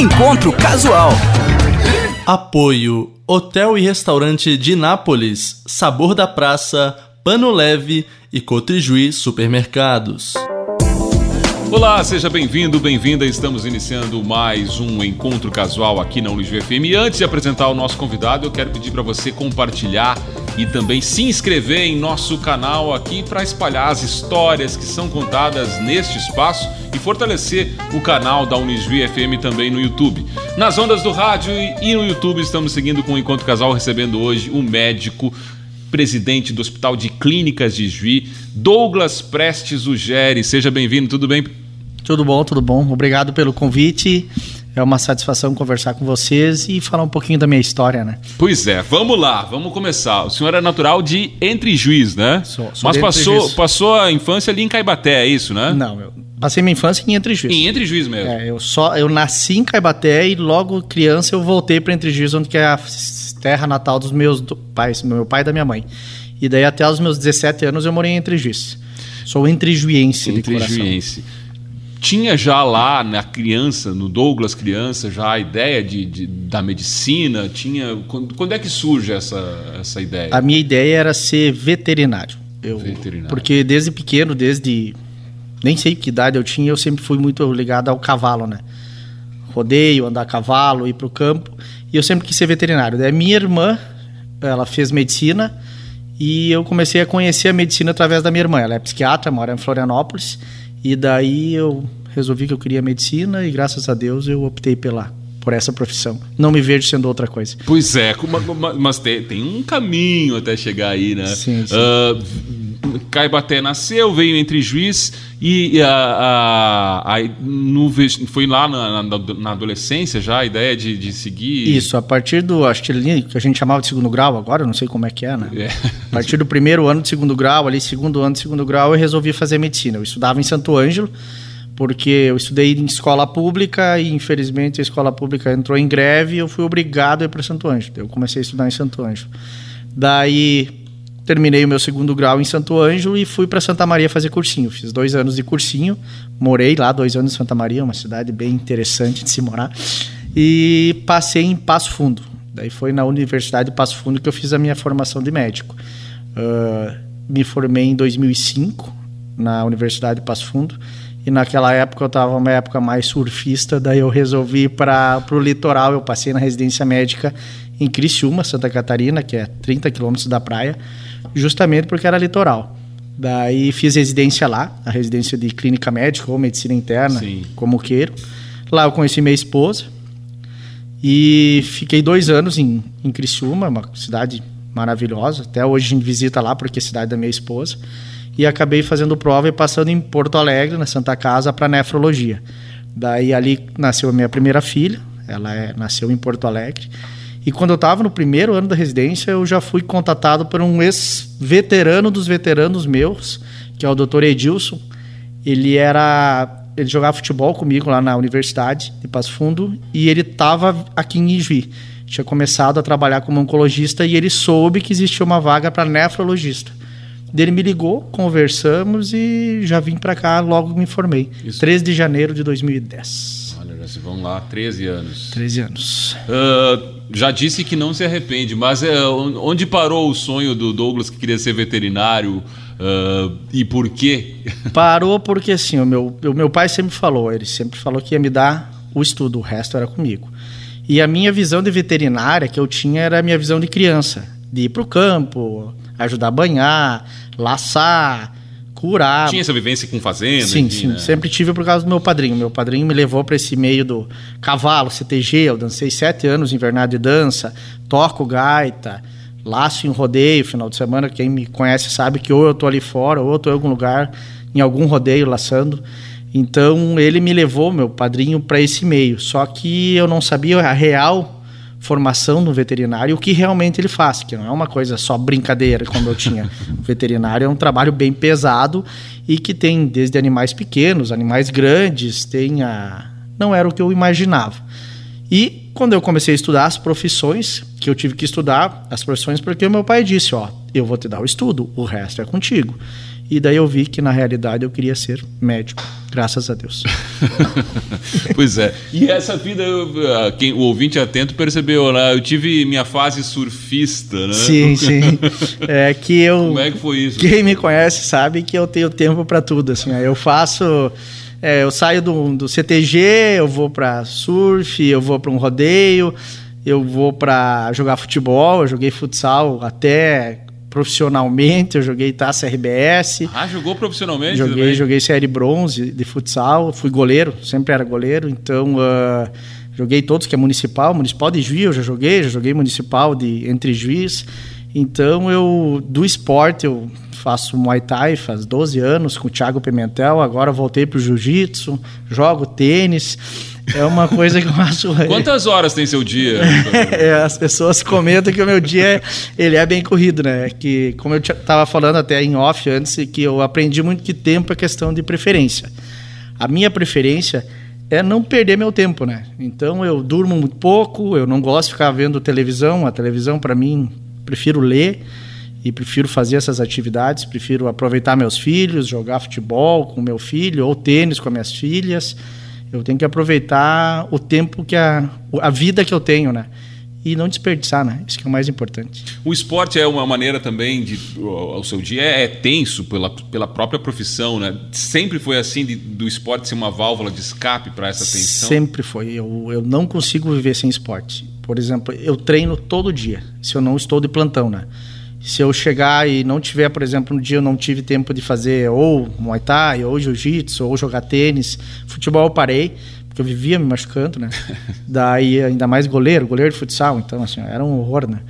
Encontro Casual. Apoio: Hotel e Restaurante de Nápoles, Sabor da Praça, Pano Leve e Cotrijuí Supermercados. Olá, seja bem-vindo, bem-vinda. Estamos iniciando mais um encontro casual aqui na Unisv FM. E antes de apresentar o nosso convidado, eu quero pedir para você compartilhar e também se inscrever em nosso canal aqui para espalhar as histórias que são contadas neste espaço e fortalecer o canal da Unisv FM também no YouTube. Nas ondas do rádio e no YouTube estamos seguindo com o Encontro Casal, recebendo hoje o médico presidente do Hospital de Clínicas de Juí, Douglas Prestes Ugeri. Seja bem-vindo, tudo bem? Tudo bom, tudo bom. Obrigado pelo convite. É uma satisfação conversar com vocês e falar um pouquinho da minha história, né? Pois é, vamos lá, vamos começar. O senhor é natural de Entre Juiz, né? Sou, sou Mas passou, Juiz. passou a infância ali em Caibaté, é isso, né? Não, eu passei minha infância em Entre Juiz. Em Entre Juiz mesmo. É, eu só eu nasci em Caibaté e logo criança eu voltei para Entre Juiz, onde que é a terra natal dos meus do- pais, meu pai e da minha mãe. E daí até os meus 17 anos eu morei em Entre Juiz. Sou entrejuiense de coração. Juiense. Tinha já lá na criança, no Douglas criança, já a ideia de, de- da medicina? Tinha quando, quando é que surge essa, essa ideia? A minha ideia era ser veterinário. Eu, Veterinário. Porque desde pequeno, desde nem sei que idade eu tinha, eu sempre fui muito ligado ao cavalo, né? Rodeio, andar a cavalo, ir pro campo. E eu sempre quis ser veterinário. Daí minha irmã, ela fez medicina e eu comecei a conhecer a medicina através da minha irmã. Ela é psiquiatra, mora em Florianópolis. E daí eu resolvi que eu queria medicina e graças a Deus eu optei pela por essa profissão. Não me vejo sendo outra coisa. Pois é, mas tem, um caminho até chegar aí, né? Sim, sim. Ah, Caibaté nasceu, veio entre juiz e, a, a- a- no foi lá na, na- na adolescência já a ideia de, de seguir. Isso, a partir do, acho que a gente chamava de segundo grau agora, não sei como é que é, né? É. A partir do primeiro ano de segundo grau, ali segundo ano de segundo grau, eu resolvi fazer medicina. Eu estudava em Santo Ângelo, porque eu estudei em escola pública e infelizmente a escola pública entrou em greve e eu fui obrigado a ir para Santo Ângelo. Eu comecei a estudar em Santo Ângelo. Daí terminei o meu segundo grau em Santo Ângelo e fui para Santa Maria fazer cursinho. Fiz dois anos de cursinho, morei lá dois anos em Santa Maria, uma cidade bem interessante de se morar, e passei em Passo Fundo. Daí foi na Universidade de Passo Fundo que eu fiz a minha formação de médico. Ah, me formei em 2005 na Universidade de Passo Fundo e naquela época eu estava uma época mais surfista, daí eu resolvi ir para o litoral. Eu passei na residência médica em Criciúma, Santa Catarina, que é 30 quilômetros da praia, justamente porque era litoral. Daí fiz residência lá, a residência de clínica médica ou medicina interna, Sim. como queiro. Lá eu conheci minha esposa e fiquei dois anos em, em Criciúma, uma cidade maravilhosa. Até hoje a gente visita lá porque é a cidade da minha esposa. E acabei fazendo prova e passando em Porto Alegre, na Santa Casa, para nefrologia. Daí ali nasceu a minha primeira filha, ela é- nasceu em Porto Alegre. E quando eu estava no primeiro ano da residência, eu já fui contatado por um ex-veterano dos veteranos meus, que é o Dr. Edilson. Ele era. Ele jogava futebol comigo lá na universidade de Passo Fundo e ele estava aqui em Ijuí. Tinha começado a trabalhar como oncologista e ele soube que existia uma vaga para nefrologista. Ele me ligou, conversamos e já vim para cá, logo me formei. Isso. 13 de janeiro de 2010. Olha, já se vão lá, 13 anos. 13 anos. Ah, já disse que não se arrepende, mas é, onde parou o sonho do Douglas que queria ser veterinário ah, e por quê? Parou porque assim, o meu, o meu pai sempre falou, ele sempre falou que ia me dar o estudo, o resto era comigo. E a minha visão de veterinária que eu tinha era a minha visão de criança, de ir pro campo, ajudar a banhar, laçar, curar. Tinha essa vivência com fazenda? Sim, enfim, sim. né? Sempre tive por causa do meu padrinho. Meu padrinho me levou para esse meio do cavalo, CTG. Eu dancei sete anos em Invernada de Dança, toco gaita, laço em rodeio final de semana. Quem me conhece sabe que ou eu tô ali fora, ou eu tô em algum lugar, em algum rodeio laçando. Então ele me levou, meu padrinho, para esse meio. Só que eu não sabia a real formação no veterinário, o que realmente ele faz, que não é uma coisa só brincadeira como eu tinha. o veterinário é um trabalho bem pesado e que tem desde animais pequenos, animais grandes, tem a... não era o que eu imaginava. E quando eu comecei a estudar as profissões, que eu tive que estudar as profissões, porque o meu pai disse, ó, eu vou te dar o estudo, o resto é contigo. E daí eu vi que na realidade eu queria ser médico. Graças a Deus. pois é. E essa vida, ah, quem, o ouvinte atento percebeu, né? Eu tive minha fase surfista, né? Sim, sim. É que eu. Como é que foi isso? Quem me conhece sabe que eu tenho tempo para tudo. Assim, eu faço. É, eu saio do, do CTG, eu vou para surf, eu vou para um rodeio, eu vou para jogar futebol. Eu joguei futsal até profissionalmente, eu joguei taça RBS. Ah, jogou profissionalmente? Joguei, joguei série bronze de futsal, fui goleiro, sempre era goleiro, então uh, joguei todos que é municipal, municipal de Juiz eu já joguei, já joguei municipal de entre Juiz. Então eu do esporte eu faço Muay Thai faz 12 anos com o Thiago Pimentel, agora voltei pro jiu-jitsu, jogo tênis. É uma coisa que eu acho. Quantas horas tem seu dia? é, as pessoas comentam que o meu dia ele é bem corrido, né? Que, como eu estava falando até em off antes, que eu aprendi muito que tempo é questão de preferência. A minha preferência é não perder meu tempo, né? Então eu durmo muito pouco, eu não gosto de ficar vendo televisão. A televisão, para mim, prefiro ler e prefiro fazer essas atividades. Prefiro aproveitar meus filhos, jogar futebol com meu filho ou tênis com as minhas filhas. Eu tenho que aproveitar o tempo que a, a vida que eu tenho, né? E não desperdiçar, né? Isso que é o mais importante. O esporte é uma maneira também de. O seu dia é tenso pela, pela própria profissão, né? Sempre foi assim de, do esporte ser uma válvula de escape para essa tensão? Sempre foi. Eu, eu não consigo viver sem esporte. Por exemplo, eu treino todo dia, se eu não estou de plantão, né? Se eu chegar e não tiver, por exemplo, no dia eu não tive tempo de fazer ou Muay Thai, ou Jiu-Jitsu, ou jogar tênis, futebol eu parei, porque eu vivia me machucando, né? Daí, ainda mais goleiro, goleiro de futsal, então, assim, era um horror, né?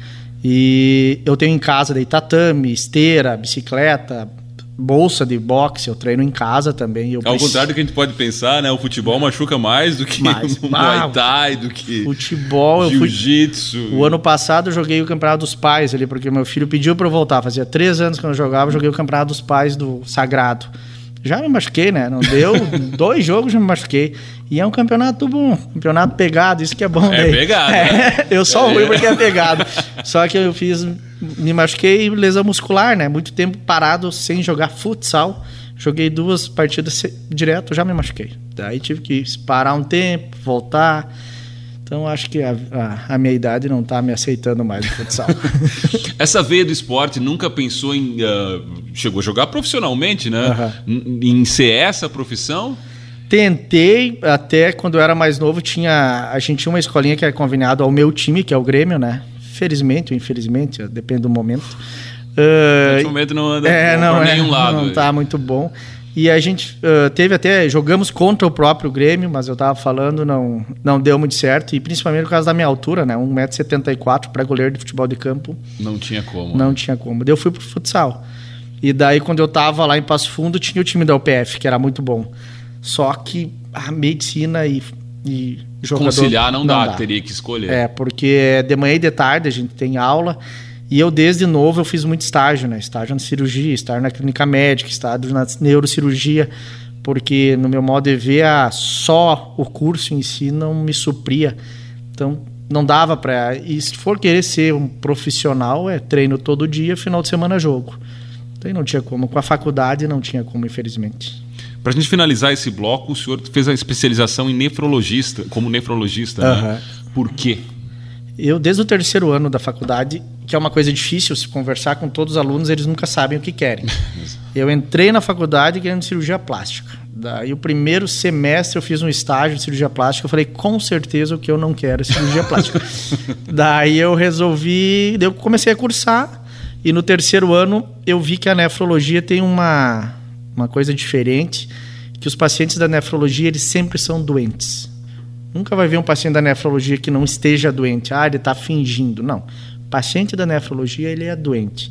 E eu tenho em casa daí tatame, esteira, bicicleta, bolsa de boxe, eu treino em casa também. Eu Ao preciso... contrário do que a gente pode pensar, né? O futebol machuca mais do que mais. o Muay Thai, do que futebol, jiu-jitsu. Fui... O ano passado eu joguei o Campeonato dos Pais ali, porque meu filho pediu para eu voltar. Fazia três anos que eu não jogava, eu joguei o Campeonato dos Pais do Sagrado. Já me machuquei, né? Não deu dois jogos, já me machuquei. E é um campeonato bom, campeonato pegado, isso que é bom. É daí. pegado. É, né? eu só é. ruim porque é pegado. Só que eu fiz, me machuquei lesão muscular, né? Muito tempo parado sem jogar futsal. Joguei duas partidas direto, já me machuquei. Daí tive que parar um tempo, voltar. Então acho que a, a, a minha idade não está me aceitando mais no futsal. Essa veia do esporte nunca pensou em. Uh, chegou a jogar profissionalmente, né? Uhum. Em ser essa profissão? Tentei, até quando eu era mais novo, tinha a gente tinha uma escolinha que era conveniada ao meu time, que é o Grêmio, né? Felizmente ou infelizmente, depende do momento. Uh, momento não anda é, não, é, nenhum lado. Não está muito bom. E a gente uh, teve até. Jogamos contra o próprio Grêmio, mas eu tava falando, não, não deu muito certo. E principalmente por causa da minha altura, né? 1,74m para goleiro de futebol de campo. Não tinha como. Não né? tinha como. Daí eu fui pro futsal. E daí, quando eu tava lá em Passo Fundo, tinha o time da UPF, que era muito bom. Só que a medicina e, e jogador. Conciliar não, não dá, dá, teria que escolher. É, porque de manhã e de tarde a gente tem aula. E eu, desde novo, eu fiz muito estágio, né? Estágio na cirurgia, estágio na clínica médica, estágio na neurocirurgia, porque no meu modo de ver, só o curso em si não me supria. Então, não dava para. E se for querer ser um profissional, é treino todo dia, final de semana jogo. Então não tinha como. Com a faculdade não tinha como, infelizmente. Para a gente finalizar esse bloco, o senhor fez a especialização em nefrologista, como nefrologista, uhum. né? Por quê? Eu, desde o terceiro ano da faculdade, que é uma coisa difícil se conversar com todos os alunos, eles nunca sabem o que querem. eu entrei na faculdade querendo cirurgia plástica. Daí, o primeiro semestre, eu fiz um estágio de cirurgia plástica. Eu falei, com certeza, o que eu não quero é cirurgia plástica. Daí, eu resolvi. Eu comecei a cursar. E no terceiro ano, eu vi que a nefrologia tem uma, uma coisa diferente: que os pacientes da nefrologia, eles sempre são doentes. Nunca vai ver um paciente da nefrologia que não esteja doente. Ah, ele está fingindo. Não. Paciente da nefrologia, ele é doente.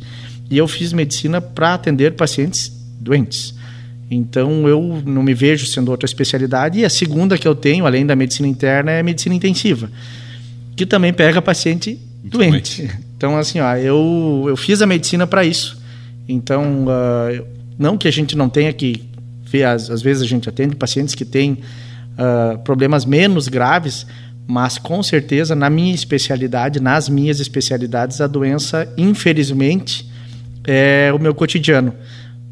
E eu fiz medicina para atender pacientes doentes. Então, eu não me vejo sendo outra especialidade. E a segunda que eu tenho, além da medicina interna, é a medicina intensiva, que também pega paciente doente. doente. Então, assim, ó, eu, eu fiz a medicina para isso. Então, uh, não que a gente não tenha que ver, às, às vezes a gente atende pacientes que têm uh, problemas menos graves, mas com certeza na minha especialidade, nas minhas especialidades, a doença, infelizmente, é o meu cotidiano.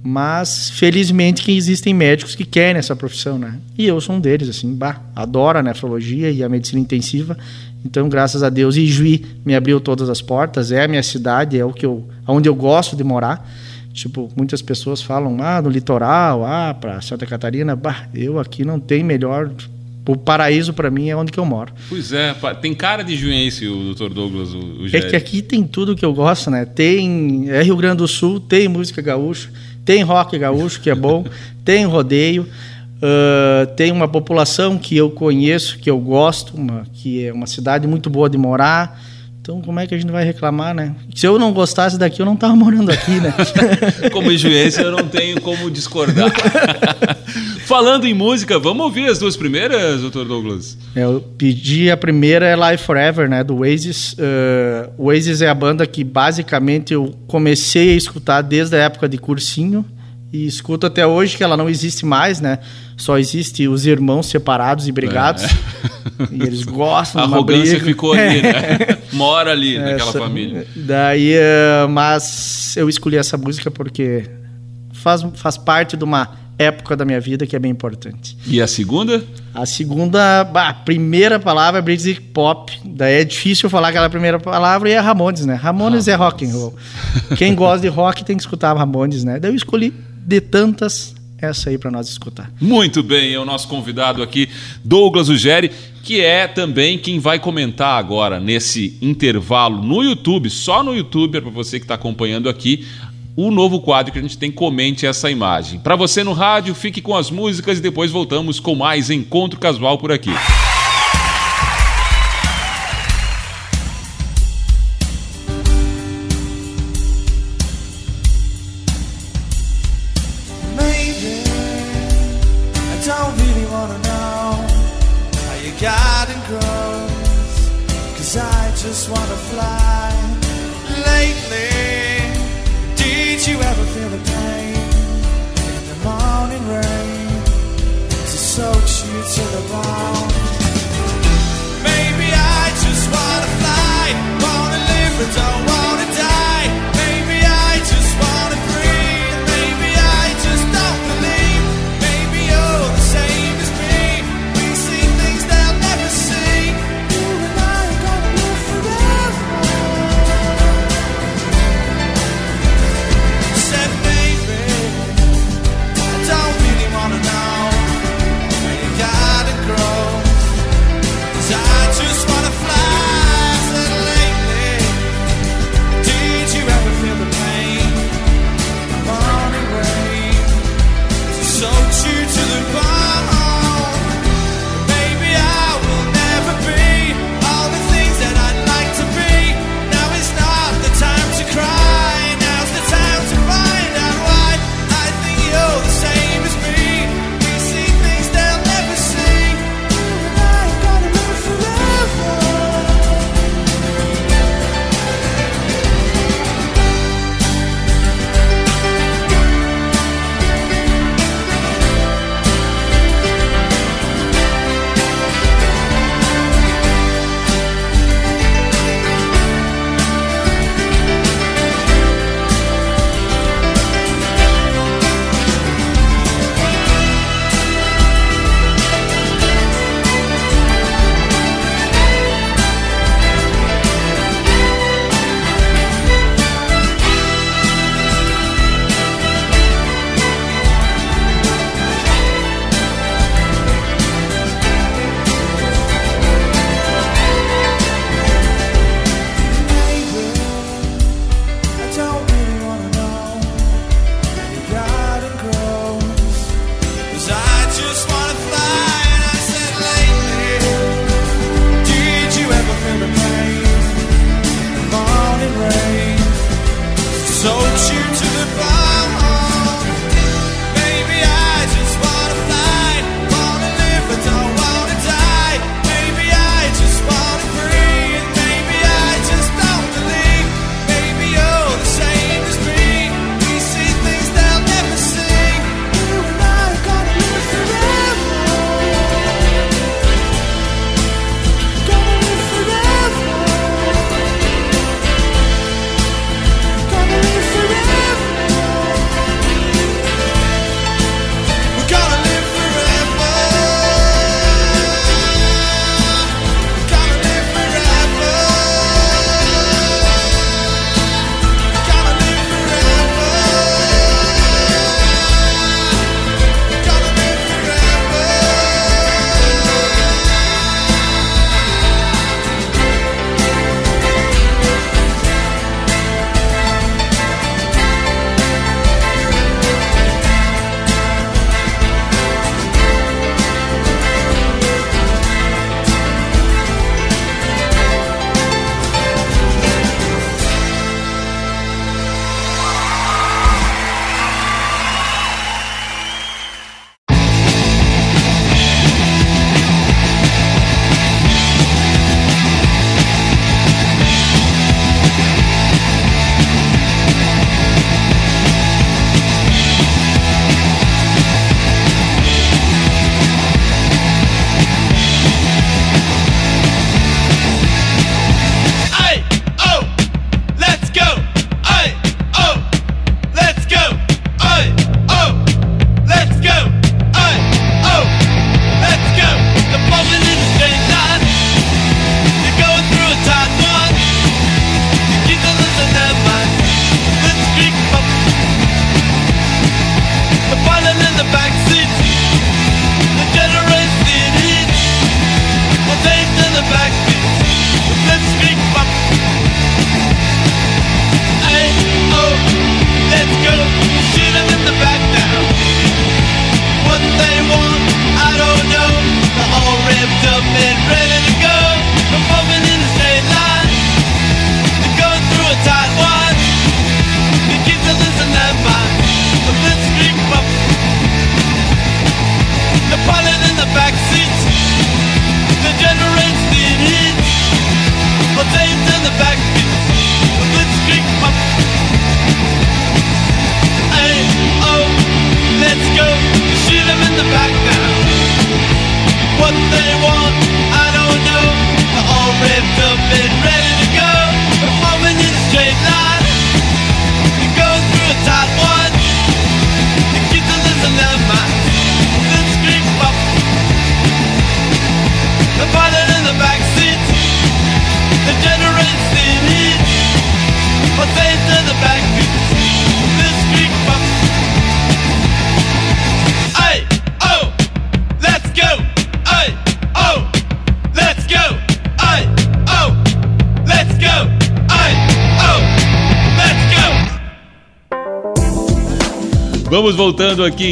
Mas, felizmente, que existem médicos que querem essa profissão, né? E eu sou um deles, assim, bah, adoro a nefrologia e a medicina intensiva. Então, graças a Deus, Ijuí me abriu todas as portas, é a minha cidade, é o que eu, onde eu gosto de morar. Tipo, muitas pessoas falam, ah, no litoral, ah, para Santa Catarina. Bah, eu aqui não tem melhor o paraíso para mim é onde que eu moro. Pois é, tem cara de juense o Dr. Douglas, o, o É que aqui tem tudo que eu gosto, né? Tem é Rio Grande do Sul, tem música gaúcha, tem rock gaúcho que é bom, tem rodeio, uh, tem uma população que eu conheço, que eu gosto, uma, que é uma cidade muito boa de morar. Então, como é que a gente vai reclamar, né? Se eu não gostasse daqui, eu não estava morando aqui, né? como enjuense, eu não tenho como discordar. Falando em música, vamos ouvir as duas primeiras, doutor Douglas? Eu pedi a primeira é Live Forever, né? Do Oasis. Uh, Oasis é a banda que basicamente eu comecei a escutar desde a época de cursinho e escuto até hoje que ela não existe mais, né? Só existe os irmãos separados e brigados. É. E eles gostam. A arrogância ficou ali, né? Mora ali naquela família. Daí, uh, mas eu escolhi essa música porque faz, faz parte de uma época da minha vida que é bem importante. E a segunda? A segunda, a primeira palavra é British Pop. Daí é difícil falar aquela primeira palavra e é Ramones, né? Ramones, Ramones. é rock and roll. Quem gosta de rock tem que escutar Ramones, né? Daí eu escolhi de tantas essa aí para nós escutar. Muito bem, é o nosso convidado aqui, Douglas Ugeri, que é também quem vai comentar agora nesse intervalo no YouTube, só no YouTube, é para você que está acompanhando aqui, o novo quadro que a gente tem Comente essa imagem. Para você no rádio, fique com as músicas e depois voltamos com mais Encontro Casual por aqui.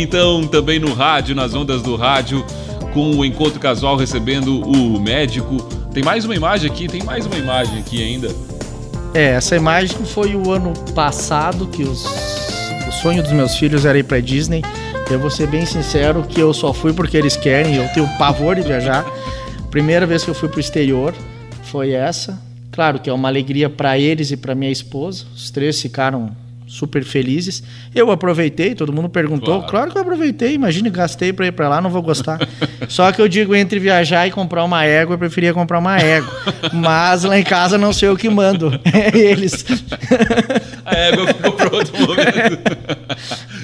Então, também no rádio, nas ondas do rádio, com o encontro casual recebendo o médico. Tem mais uma imagem aqui, tem mais uma imagem aqui ainda. É, essa imagem foi o ano passado que os, o sonho dos meus filhos era ir para Disney. Eu vou ser bem sincero que eu só fui porque eles querem, eu tenho pavor de viajar. Primeira vez que eu fui pro exterior foi essa. Claro que é uma alegria para eles e para minha esposa. Os três ficaram super felizes. Eu aproveitei, todo mundo perguntou. Claro, claro que eu aproveitei, imagine, gastei para ir para lá, não vou gostar. Só que eu digo, entre viajar e comprar uma égua, eu preferia comprar uma égua. Mas lá em casa não sei o que mando, é eles. A égua ficou para outro momento.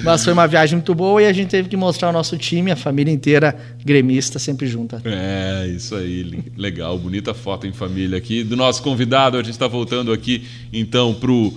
Mas foi uma viagem muito boa e a gente teve que mostrar o nosso time, a família inteira gremista, sempre junta. É, isso aí, legal, bonita foto em família aqui. Do nosso convidado, a gente está voltando aqui então pro o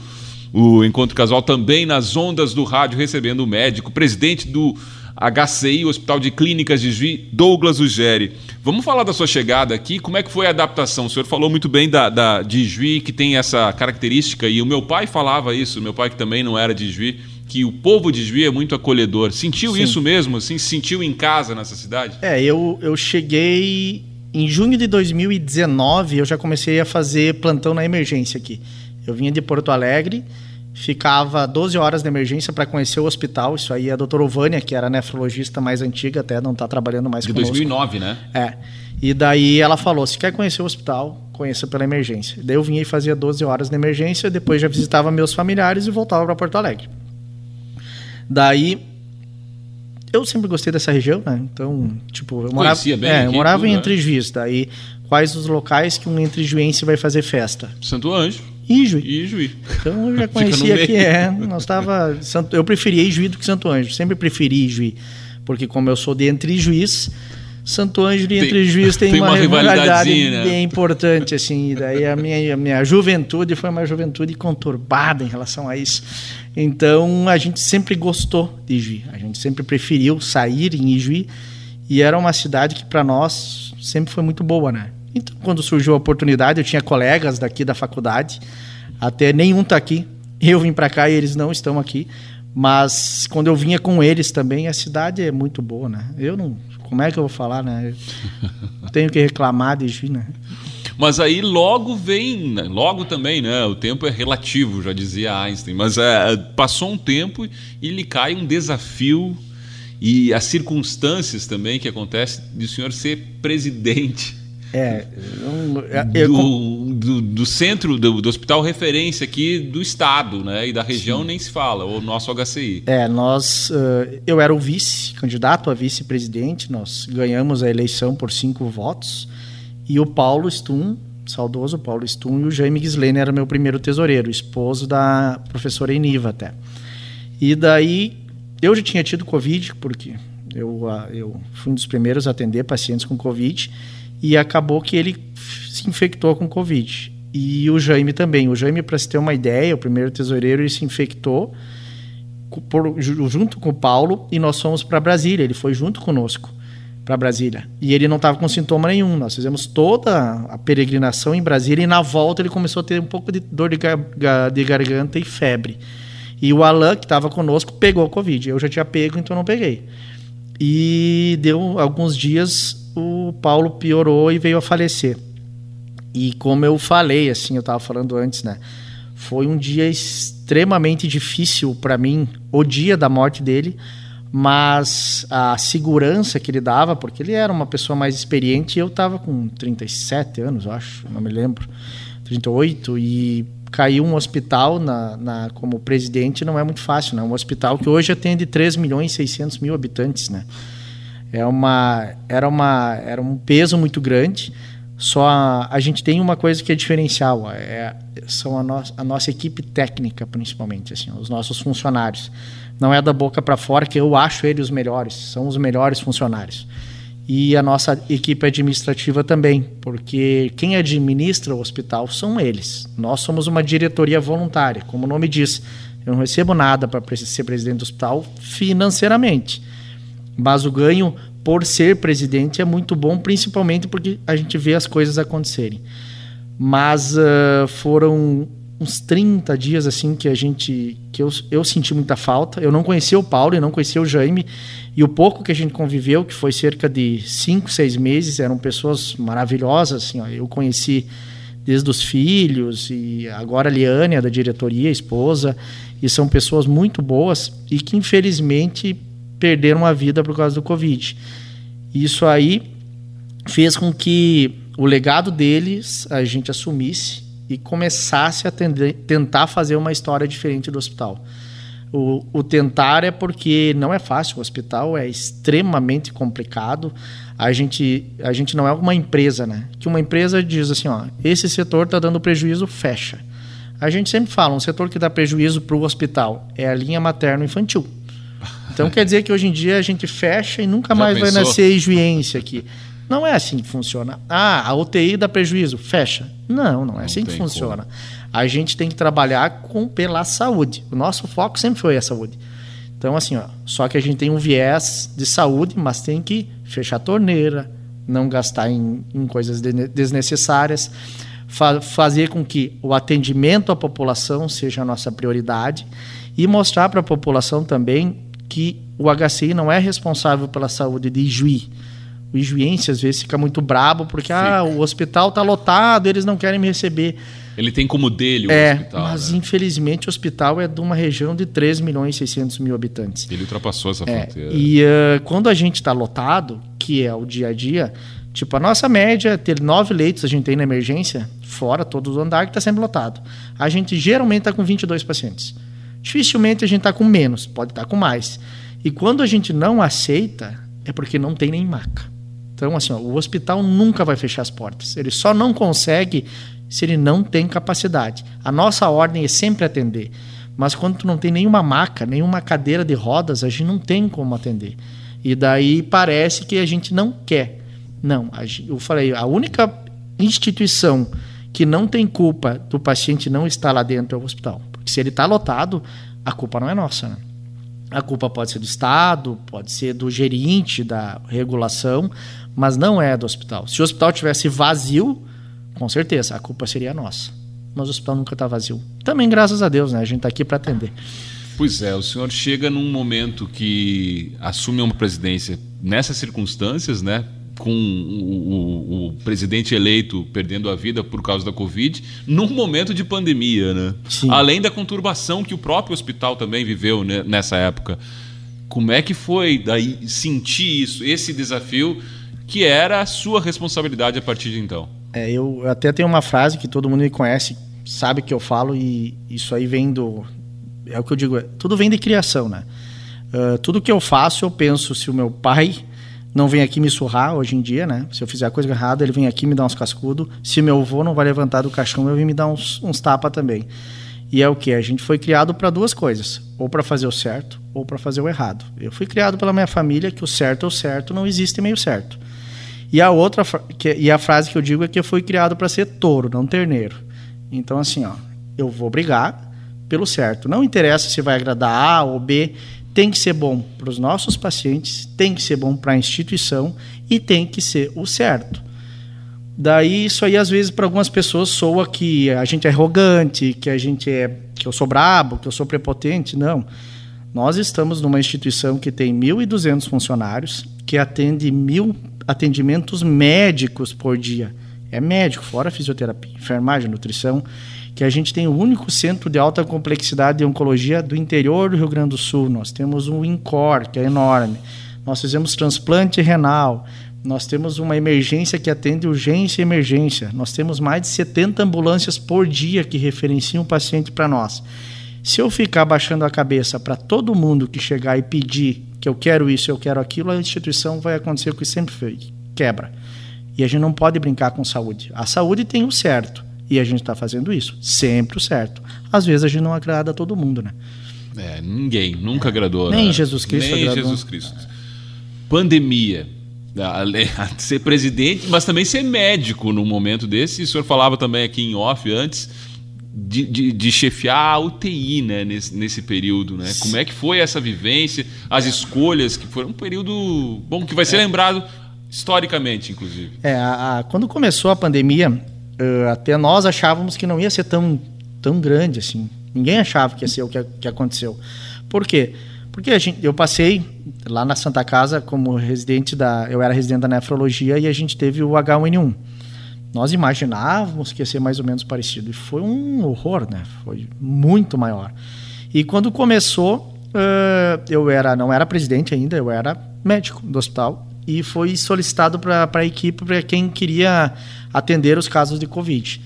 Encontro Casual também nas ondas do rádio, recebendo o médico, presidente do HCI, Hospital de Clínicas de Juiz, Douglas Ugeri. Vamos falar da sua chegada aqui, como é que foi a adaptação? O senhor falou muito bem da, da, de Juiz, que tem essa característica, e o meu pai falava isso, meu pai que também não era de Juiz, que o povo de Juiz é muito acolhedor. Sentiu Sim. isso mesmo, assim? Sentiu em casa nessa cidade? É, eu, eu cheguei... Em junho de 2019, eu já comecei a fazer plantão na emergência aqui. Eu vinha de Porto Alegre ficava 12 horas na emergência para conhecer o hospital. Isso aí é a doutora Ovânia, que era a nefrologista mais antiga, até não está trabalhando mais De conosco. 2009, né? É. E daí ela falou: se quer conhecer o hospital, conheça pela emergência. Daí eu vinha e fazia 12 horas na emergência, depois já visitava meus familiares e voltava para Porto Alegre. Daí. Eu sempre gostei dessa região, né? Então, tipo, eu morava, bem é, eu morava tudo, em né? Entre Juiz. Daí, quais os locais que um Entre Juiense vai fazer festa? Santo Anjo. Ijuí. Ijuí. Então eu já conhecia que é. Nós tava, Santo- eu preferia Ijuí do que Santo Anjo. Sempre preferi Ijuí. Porque como eu sou de Entre Juiz, Santo Anjo e Tem- Entre Juiz tem, tem uma, uma rivalidade né? bem importante, assim. E daí a minha, a minha juventude foi uma juventude conturbada em relação a isso. Então a gente sempre gostou de Ijuí. A gente sempre preferiu sair em Ijuí. E era uma cidade que para nós sempre foi muito boa, né? Então quando surgiu a oportunidade, eu tinha colegas daqui da faculdade. Até nenhum tá aqui. Eu vim para cá e eles não estão aqui. Mas quando eu vinha com eles também, a cidade é muito boa, né? Eu não. Como é que eu vou falar, né? Eu tenho que reclamar de Juiz, né? Mas aí logo vem, né? logo também, né? O tempo é relativo, já dizia Einstein. Mas é, passou um tempo e lhe cai um desafio e as circunstâncias também que acontece de o senhor ser presidente É. Eu, eu- do, do, do centro do, do hospital referência aqui do estado, né? E da região nem se fala, o nosso HCI. É, nós. eh, eu era o vice, candidato a vice-presidente, nós ganhamos a eleição por cinco votos. E o Paulo Stum, saudoso Paulo Stum, e o Jaime Gislene era meu primeiro tesoureiro, esposo da professora Eniva até. E daí, eu já tinha tido Covid, porque eu, ah, eu fui um dos primeiros a atender pacientes com Covid, e acabou que ele se infectou com Covid. E o Jaime também. O Jaime, para se ter uma ideia, o primeiro tesoureiro, ele se infectou por- ju- junto com o Paulo e nós fomos para Brasília. Ele foi junto conosco para Brasília. E ele não estava com sintoma nenhum. Nós fizemos toda a peregrinação em Brasília e na volta ele começou a ter um pouco de dor de, gar- ga- de garganta e febre. E o Alan, que estava conosco, pegou a Covid. Eu já tinha pego, então não peguei. E deu alguns dias, o Paulo piorou e veio a falecer. E como eu falei, assim, eu estava falando antes, né? Foi um dia extremamente difícil para mim, o dia da morte dele, mas a segurança que ele dava, porque ele era uma pessoa mais experiente, e eu estava com 37 anos, acho, não me lembro, 38, e cair um hospital na, na- como presidente não é muito fácil, né? Um hospital que hoje atende 3 milhões e 600 mil habitantes, né? É uma, era, uma, era um peso muito grande. Só a, a gente tem uma coisa que é diferencial, é, são a, no, a nossa equipe técnica, principalmente, assim, os nossos funcionários. Não é da boca para fora que eu acho eles os melhores, são os melhores funcionários. E a nossa equipe administrativa também, porque quem administra o hospital são eles. Nós somos uma diretoria voluntária, como o nome diz. Eu não recebo nada para ser presidente do hospital financeiramente. Mas o ganho por ser presidente é muito bom, principalmente porque a gente vê as coisas acontecerem. Mas uh, foram uns 30 dias assim que a gente que eu, eu senti muita falta. Eu não conhecia o Paulo e não conhecia o Jaime. E o pouco que a gente conviveu, que foi cerca de 5, 6 meses, eram pessoas maravilhosas. Assim, ó. Eu conheci desde os filhos e agora a Liane, da diretoria, a esposa. E são pessoas muito boas e que infelizmente perderam a vida por causa do Covid. Isso aí fez com que o legado deles a gente assumisse e começasse a tender, tentar fazer uma história diferente do hospital. O, o, tentar é porque não é fácil, o hospital é extremamente complicado. A gente, a gente não é uma empresa, né? Que uma empresa diz assim, ó, esse setor está dando prejuízo, fecha. A gente sempre fala, um setor que dá prejuízo para o hospital é a linha materno-infantil. Então quer dizer que hoje em dia a gente fecha e nunca Já mais pensou? vai nascer higiência aqui. Não é assim que funciona. Ah, a UTI dá prejuízo, fecha. Não, não é não assim que funciona. Como. A gente tem que trabalhar com pela saúde. O nosso foco sempre foi a saúde. Então, assim, ó, só que a gente tem um viés de saúde, mas tem que fechar a torneira, não gastar em, em coisas desnecessárias, fa fazer com que o atendimento à população seja a nossa prioridade e mostrar para a população também que o HCI não é responsável pela saúde de Juí o ijuense às vezes fica muito brabo porque ah, o hospital está lotado, eles não querem me receber. Ele tem como dele o é, hospital. Mas né? infelizmente o hospital é de uma região de 3 milhões e 600 mil habitantes. Ele ultrapassou essa é, fronteira. E uh, quando a gente está lotado, que é o dia a dia, tipo, a nossa média é ter nove leitos a gente tem na emergência, fora todo o andar que está sempre lotado. A gente geralmente está com 22 pacientes. Dificilmente a gente está com menos, pode estar tá com mais. E quando a gente não aceita, é porque não tem nem maca. Então, assim, ó, o hospital nunca vai fechar as portas. Ele só não consegue se ele não tem capacidade. A nossa ordem é sempre atender. Mas quando tu não tem nenhuma maca, nenhuma cadeira de rodas, a gente não tem como atender. E daí parece que a gente não quer. Não, eu falei, a única instituição que não tem culpa do paciente não estar lá dentro é o hospital. Se ele está lotado, a culpa não é nossa. Né? A culpa pode ser do Estado, pode ser do gerente da regulação, mas não é do hospital. Se o hospital tivesse vazio, com certeza, a culpa seria nossa. Mas o hospital nunca está vazio. Também graças a Deus, né? A gente está aqui para atender. Pois é, o senhor chega num momento que assume uma presidência nessas circunstâncias, né? Com o, o, o, presidente eleito perdendo a vida por causa da Covid, num momento de pandemia, né? Sim. Além da conturbação que o próprio hospital também viveu né, nessa época. Como é que foi daí sentir isso, esse desafio que era a sua responsabilidade a partir de então. É, eu até tenho uma frase que todo mundo me conhece, sabe que eu falo, e isso aí vem do. É o que eu digo, é, tudo vem de criação, né? Uh, tudo que eu faço, eu penso, se o meu pai não vem aqui me surrar hoje em dia, né? Se eu fizer a coisa errada, ele vem aqui me dar uns cascudos. Se meu avô não vai levantar do caixão, eu vim me dar uns, uns tapas também. E é o que? A gente foi criado para duas coisas: ou para fazer o certo, ou para fazer o errado. Eu fui criado pela minha família que o certo é o certo, não existe meio certo. E a outra que, e a frase que eu digo é que eu fui criado para ser touro, não terneiro. Então assim, ó, eu vou brigar pelo certo. Não interessa se vai agradar A ou B, tem que ser bom para os nossos pacientes, tem que ser bom para a instituição e tem que ser o certo. Daí isso aí às vezes para algumas pessoas soa que a gente é arrogante, que a gente é que eu sou brabo, que eu sou prepotente, não. Nós estamos numa instituição que tem 1.200 funcionários, que atende mil atendimentos médicos por dia. É médico, fora fisioterapia, enfermagem, nutrição, que a gente tem o único centro de alta complexidade de oncologia do interior do Rio Grande do Sul. Nós temos um INCOR, que é enorme. Nós fizemos transplante renal. Nós temos uma emergência que atende urgência e emergência. Nós temos mais de 70 ambulâncias por dia que referenciam o paciente para nós. Se eu ficar baixando a cabeça para todo mundo que chegar e pedir que eu quero isso, eu quero aquilo, a instituição vai acontecer o que sempre fez, quebra. E a gente não pode brincar com saúde. A saúde tem o certo. E a gente está fazendo isso. Sempre o certo. Às vezes a gente não agrada a todo mundo, né? É, ninguém. Nunca agradou. Nem né? Jesus Cristo Nem agradou. Jesus Cristo. Pandemia. Ser presidente, mas também ser médico num momento desse. O senhor falava também aqui em off antes de, de, de chefiar a UTI né, nesse, nesse período. Né? Como é que foi essa vivência, as escolhas, que foram um período bom, que vai ser lembrado historicamente, inclusive. É, a- a- quando começou a pandemia, eh, até nós achávamos que não ia ser tão, tão grande assim. Ninguém achava que ia ser o que, que aconteceu. Por quê? Porque gente, eu passei lá na Santa Casa como residente da. Eu era residente da nefrologia e a gente teve o H1N1. Nós imaginávamos que ia ser mais ou menos parecido. E foi um horror, né? Foi muito maior. E quando começou, eh, eu era não era presidente ainda, eu era médico do hospital. E foi solicitado para a equipe para quem queria atender os casos de Covid.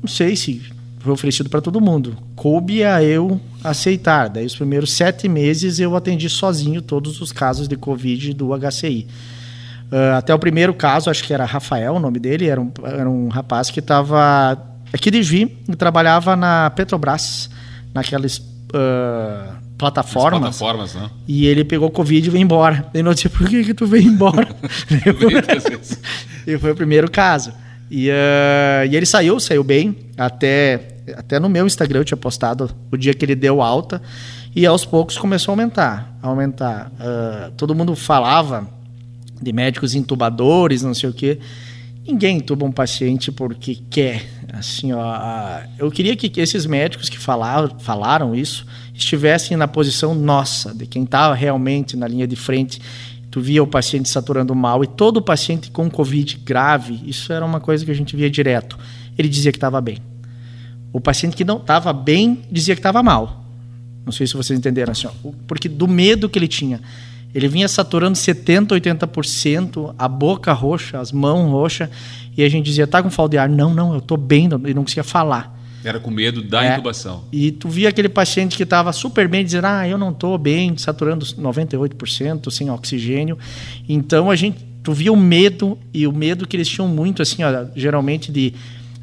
Não sei se foi oferecido para todo mundo. Coube a eu aceitar. Daí, os primeiros sete meses, eu atendi sozinho todos os casos de Covid do HCI. Ah, até o primeiro caso, acho que era Rafael o nome dele, era um, era um rapaz que estava aqui de Juí e trabalhava na Petrobras, naquelas ah, plataformas. Plataformas, né? E ele pegou Covid e veio embora. Daí nós disse, por que, que tu veio embora? E foi o primeiro caso. E, ah, e ele saiu, saiu bem. Até, até no meu Instagram eu tinha postado o dia que ele deu alta. E aos poucos começou a aumentar. A aumentar. Ah, todo mundo falava de médicos entubadores, não sei o quê. Ninguém entuba um paciente porque quer. Assim, ó, a- eu queria que que esses médicos que falaram, falaram isso estivessem na posição nossa, de quem estava realmente na linha de frente. Tu via o paciente saturando mal e todo paciente com Covid grave, isso era uma coisa que a gente via direto. Ele dizia que estava bem. O paciente que não estava bem dizia que estava mal. Não sei se vocês entenderam assim, ó, porque do medo que ele tinha. Ele vinha saturando 70, 80%, a boca roxa, as mãos roxas, e a gente dizia, tá com falta de ar? Não, não, eu tô bem, ele não conseguia falar. Era com medo da É. intubação. E tu via aquele paciente que estava super bem, dizendo, ah, eu não tô bem, saturando 98%, sem oxigênio. Então a gente, tu via o medo, e o medo que eles tinham muito, assim, ó, geralmente de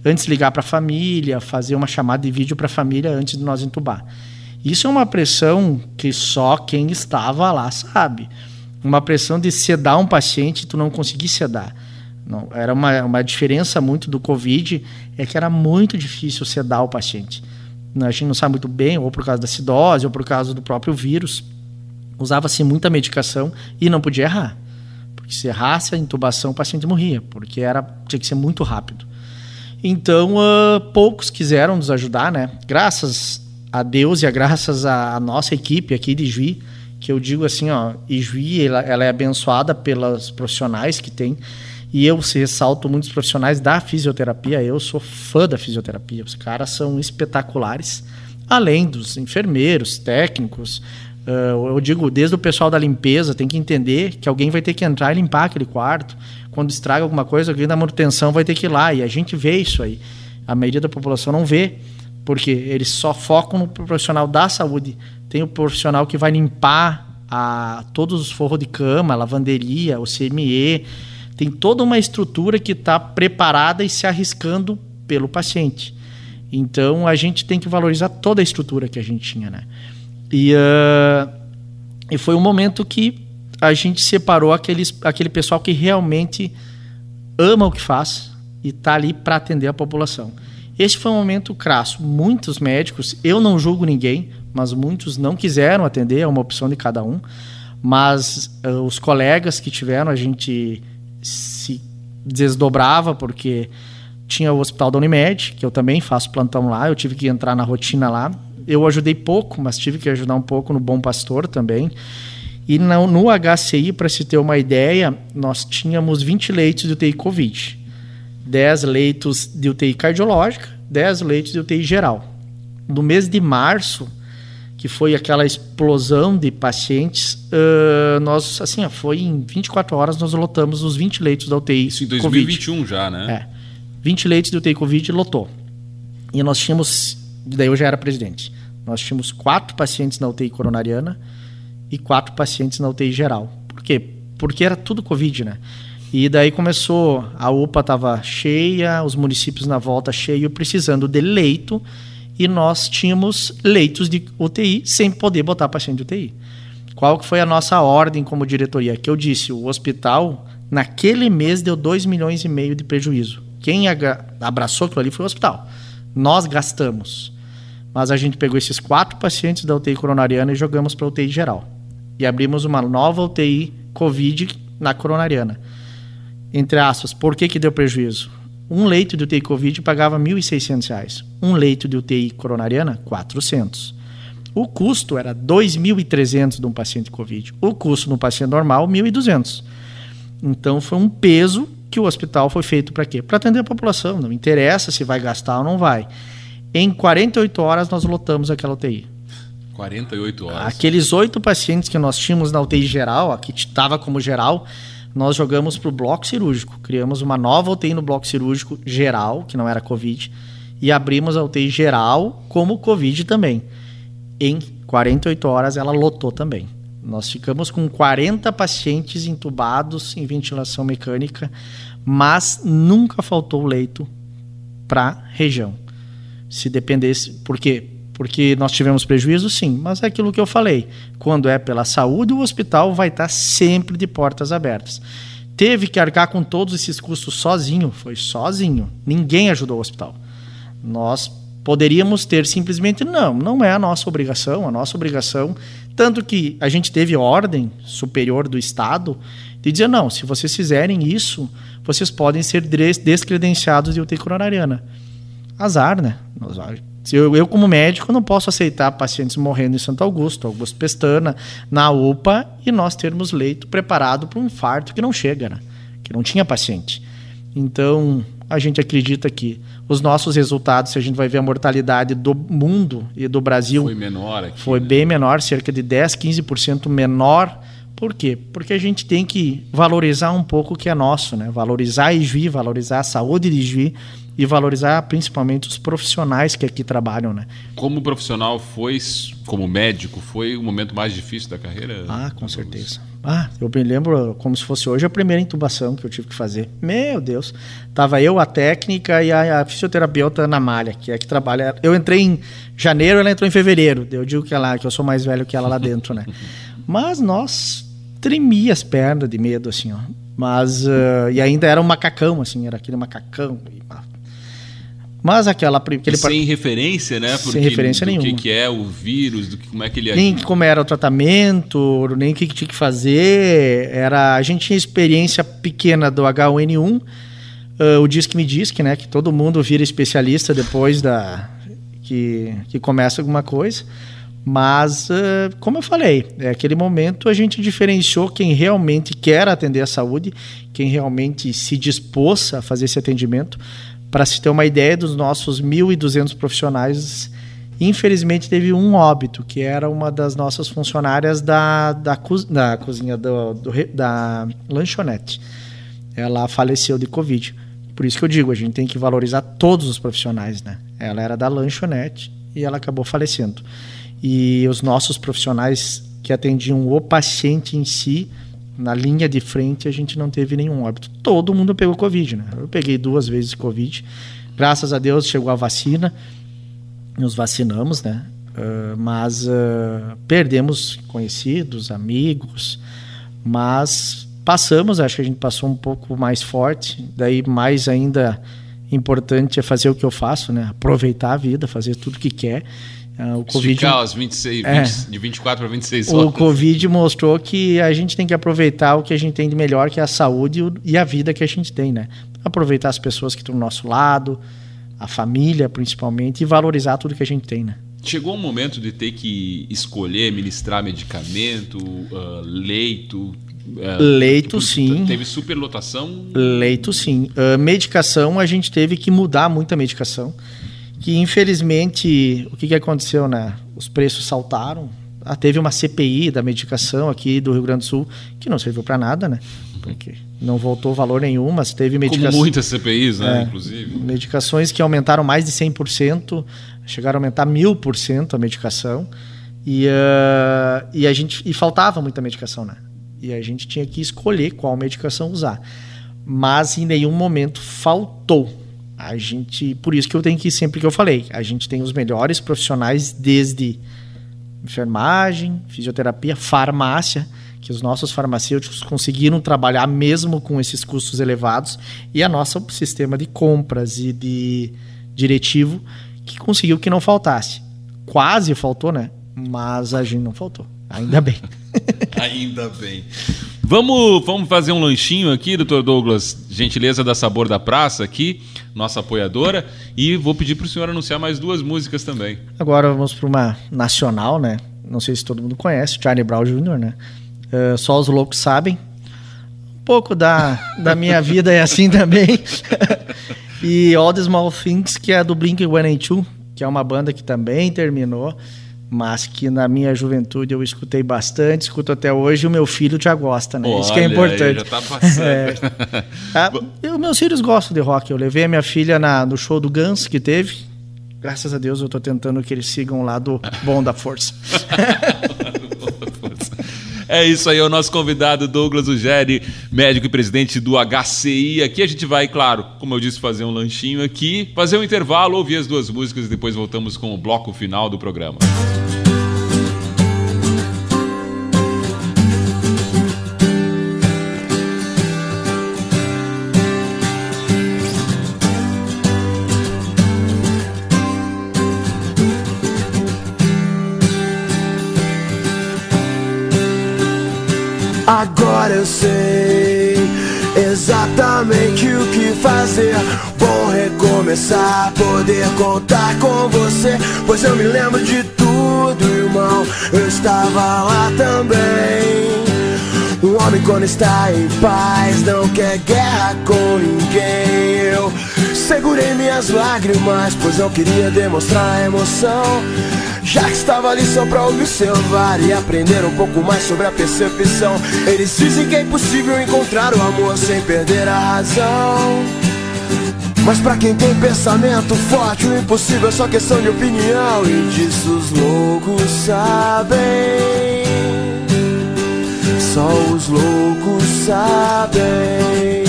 antes ligar para a família, fazer uma chamada de vídeo para a família antes de nós entubar. Isso é uma pressão que só quem estava lá sabe. Uma pressão de sedar um paciente e tu não conseguir sedar. Não, era uma, uma diferença muito do Covid, é que era muito difícil sedar o paciente. A gente não sabe muito bem, ou por causa da acidose, ou por causa do próprio vírus. Usava-se muita medicação e não podia errar. Porque se errasse a intubação, o paciente morria, porque era, tinha que ser muito rápido. Então, ah, poucos quiseram nos ajudar, né? Graças a Deus e a graças à nossa equipe aqui de Juí, que eu digo assim, ó, e Juí, ela, ela é abençoada pelos profissionais que tem, e eu se ressalto muitos profissionais da fisioterapia, eu sou fã da fisioterapia, os caras são espetaculares, além dos enfermeiros, técnicos, ah, eu digo, desde o pessoal da limpeza, tem que entender que alguém vai ter que entrar e limpar aquele quarto. Quando estraga alguma coisa, alguém da manutenção vai ter que ir lá. E a gente vê isso aí. A maioria da população não vê, porque eles só focam no profissional da saúde. Tem o profissional que vai limpar a, todos os forros de cama, lavanderia, o CME. Tem toda uma estrutura que está preparada e se arriscando pelo paciente. Então a gente tem que valorizar toda a estrutura que a gente tinha, né? E, ah, e foi um momento que a gente separou aqueles, aquele pessoal que realmente ama o que faz e está ali para atender a população. Esse foi um momento crasso. Muitos médicos, eu não julgo ninguém, mas muitos não quiseram atender, é uma opção de cada um. Mas ah, os colegas que tiveram, a gente se desdobrava, porque tinha o hospital da Unimed, que eu também faço plantão lá, eu tive que entrar na rotina lá. Eu ajudei pouco, mas tive que ajudar um pouco no Bom Pastor também. E no, no HCI, para se ter uma ideia, nós tínhamos 20 leitos de UTI Covid, 10 leitos de UTI cardiológica, 10 leitos de UTI geral. No mês de março, que foi aquela explosão de pacientes, ah, nós, assim, ó, foi em 24 horas nós lotamos os 20 leitos da UTI Isso em Covid. 2021 já, né? É. 20 leitos de UTI Covid lotou. E nós tínhamos, daí eu já era presidente, nós tínhamos quatro pacientes na UTI coronariana e quatro pacientes na UTI geral. Por quê? Porque era tudo Covid, né? E daí começou, a UPA estava cheia, os municípios na volta cheio, precisando de leito, e nós tínhamos leitos de UTI sem poder botar paciente de UTI. Qual que foi a nossa ordem como diretoria? Que eu disse, o hospital, naquele mês, deu 2 milhões e meio de prejuízo. Quem abraçou aquilo ali foi o hospital. Nós gastamos. Mas a gente pegou esses quatro pacientes da UTI coronariana e jogamos para a UTI geral. E abrimos uma nova UTI COVID na coronariana. Entre aspas, por que, que deu prejuízo? Um leito de UTI Covid pagava R$ 1.600. Um leito de UTI coronariana, 400. O custo era 2.300 de um paciente Covid. O custo no paciente normal, 1.200. Então foi um peso que o hospital foi feito para quê? Para atender a população. Não interessa se vai gastar ou não vai. Em 48 horas nós lotamos aquela UTI. 48 horas. Aqueles oito pacientes que nós tínhamos na UTI geral, aqui estava como geral, nós jogamos para o bloco cirúrgico. Criamos uma nova UTI no bloco cirúrgico geral, que não era Covid, e abrimos a UTI geral como Covid também. Em 48 horas ela lotou também. Nós ficamos com 40 pacientes entubados em ventilação mecânica, mas nunca faltou leito para a região. Se dependesse, por quê? Porque nós tivemos prejuízo, sim, mas é aquilo que eu falei. Quando é pela saúde, o hospital vai estar sempre de portas abertas. Teve que arcar com todos esses custos sozinho, foi sozinho. Ninguém ajudou o hospital. Nós poderíamos ter simplesmente, não, não é a nossa obrigação, a nossa obrigação, tanto que a gente teve ordem superior do Estado de dizer, não, se vocês fizerem isso, vocês podem ser descredenciados de UTI coronariana. Azar, né? Eu, eu, como médico, não posso aceitar pacientes morrendo em Santo Augusto, Augusto Pestana, na UPA, e nós termos leito preparado para um infarto que não chega, né? que não tinha paciente. Então, a gente acredita que os nossos resultados, se a gente vai ver a mortalidade do mundo e do Brasil. Foi menor aqui. Foi né? bem menor, cerca de 10, 15% menor. Por quê? Porque a gente tem que valorizar um pouco o que é nosso, né? Valorizar Ijuí, valorizar a saúde de Ijuí e valorizar principalmente os profissionais que aqui trabalham, né? Como profissional foi, como médico, foi o momento mais difícil da carreira? Ah, com certeza. Ah, eu me lembro como se fosse hoje a primeira intubação que eu tive que fazer. Meu Deus. Tava eu, a técnica e a, a fisioterapeuta na malha, que é que trabalha. Eu entrei em janeiro, ela entrou em fevereiro. Eu digo que ela, que eu sou mais velho que ela lá dentro, né? Mas nós tremia as pernas de medo assim, ó. Mas uh, e ainda era um macacão assim, era aquele macacão e, mas aquela aquele sem referência, né? Porque sem referência do nenhuma. que, que é o vírus, do que como é que ele nem como era o tratamento, nem o que tinha que fazer. Era a gente tinha experiência pequena do H1N1. Uh, ah, o Diz que me diz que, né, que todo mundo vira especialista depois da que, que começa alguma coisa. Mas, uh, como eu falei, é aquele momento a gente diferenciou quem realmente quer atender a saúde, quem realmente se dispôs a fazer esse atendimento para se ter uma ideia dos nossos 1.200 profissionais, infelizmente teve um óbito, que era uma das nossas funcionárias da, da, da cozinha do, do, da lanchonete. Ela faleceu de Covid. Por isso que eu digo, a gente tem que valorizar todos os profissionais, né? Ela era da lanchonete e ela acabou falecendo. E os nossos profissionais que atendiam o paciente em si, na linha de frente a gente não teve nenhum óbito. Todo mundo pegou Covid, né? Eu peguei duas vezes Covid. Graças a Deus chegou a vacina, nos vacinamos, né? Uh, mas uh, perdemos conhecidos, amigos, mas passamos, acho que a gente passou um pouco mais forte. Daí, mais ainda importante é fazer o que eu faço, né? Aproveitar a vida, fazer tudo que quer o Covid, as 26, é, 20, de 24 para 26 horas. O Covid mostrou que a gente tem que aproveitar o que a gente tem de melhor, que é a saúde e a vida que a gente tem, né? Aproveitar as pessoas que estão do nosso lado, a família principalmente, e valorizar tudo que a gente tem, né? Chegou um momento de ter que escolher, ministrar medicamento, uh, leito, Uh, leito, tipo, sim. Teve superlotação? Leito, sim. Uh, medicação, a gente teve que mudar muita medicação que infelizmente o que, que aconteceu, né? Os preços saltaram. Ah, teve uma CPI da medicação aqui do Rio Grande do Sul que não serviu para nada, né? Porque não voltou valor nenhum, mas teve medicações. Como muitas CPIs, né? É, inclusive. Medicações que aumentaram mais de 100%, chegaram a aumentar 1000% a medicação. E, uh, e a gente e faltava muita medicação, né? E a gente tinha que escolher qual medicação usar. Mas em nenhum momento faltou. A gente, por isso que eu tenho que sempre que eu falei, a gente tem os melhores profissionais desde enfermagem, fisioterapia, farmácia, que os nossos farmacêuticos conseguiram trabalhar mesmo com esses custos elevados, e a nosso sistema de compras e de diretivo que conseguiu que não faltasse. Quase faltou, né? Mas a gente não faltou. Ainda bem. Ainda bem. Vamos, vamos fazer um lanchinho aqui, doutor Douglas. Gentileza da Sabor da Praça aqui, nossa apoiadora. E vou pedir para o senhor anunciar mais duas músicas também. Agora vamos para uma nacional, né? Não sei se todo mundo conhece, Charlie Brown Jr., né? Uh, só os loucos sabem. Um pouco da, da minha vida é assim também. e All the Small Things, que é do Blink-182, que é uma banda que também terminou mas que na minha juventude eu escutei bastante, escuto até hoje e o meu filho já gosta, né? Olha, Isso que é importante. Já tá passando. é. ah, os meus filhos gostam de rock. Eu levei a minha filha na, no show do Guns que teve. Graças a Deus eu estou tentando que eles sigam lá do Bom da Força. É isso aí, é o nosso convidado Douglas Ugeri, médico e presidente do HCI. Aqui a gente vai, claro, como eu disse, fazer um lanchinho aqui, fazer um intervalo, ouvir as duas músicas e depois voltamos com o bloco final do programa. Agora eu sei exatamente o que fazer. Bom recomeçar, poder contar com você. Pois eu me lembro de tudo, irmão. Eu estava lá também. Um homem quando está em paz não quer guerra com ninguém. Eu segurei minhas lágrimas, pois não queria demonstrar emoção. Já que estava ali só pra observar e aprender um pouco mais sobre a percepção. Eles dizem que é impossível encontrar o amor sem perder a razão. Mas pra quem tem pensamento forte, o impossível é só questão de opinião. E disso os loucos sabem. Só os loucos sabem.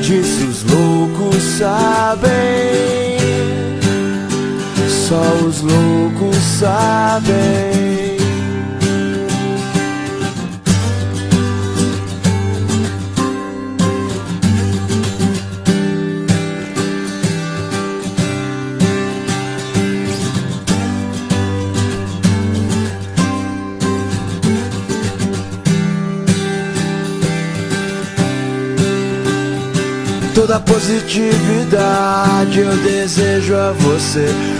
Disso os loucos sabem. Só os loucos sabem. Toda positividade eu desejo a você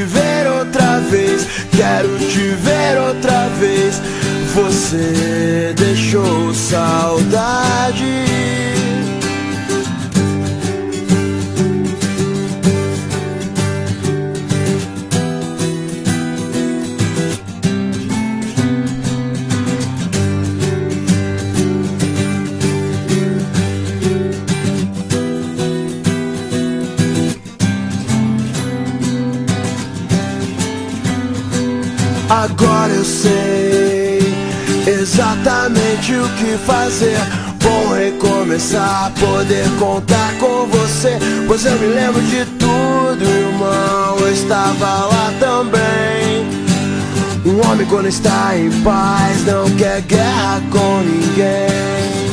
quero te ver outra vez. Você deixou saudade. Agora eu sei exatamente o que fazer. Bom recomeçar, poder contar com você. Pois eu me lembro de tudo, irmão. Eu estava lá também. Um homem, quando está em paz, não quer guerra com ninguém.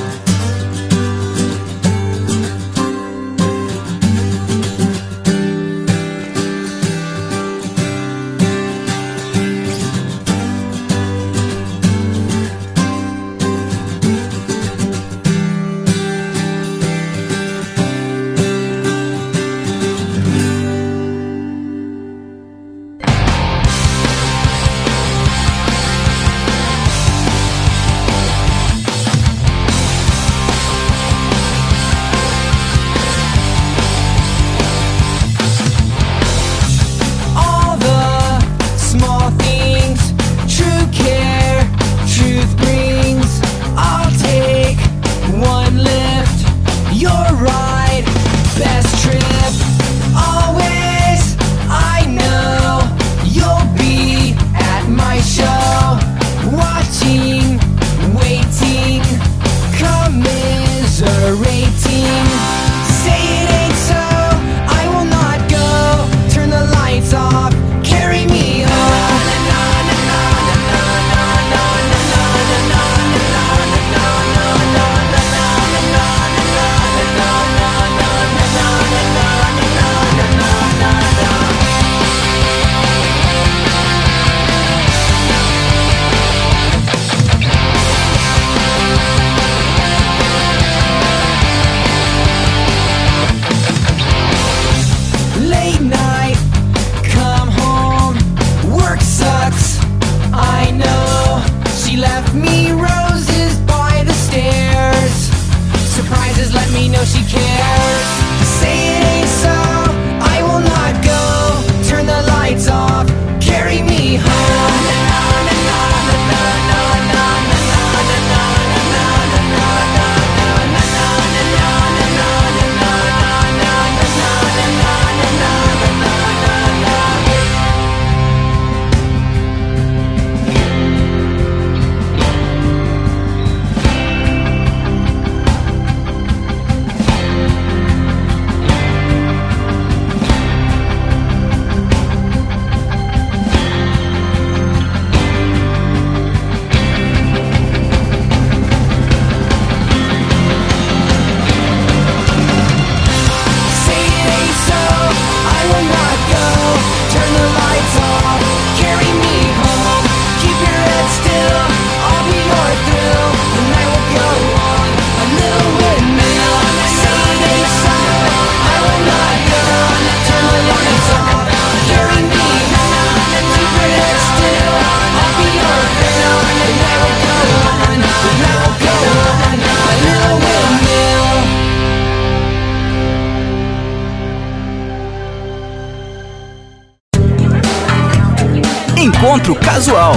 Encontro casual.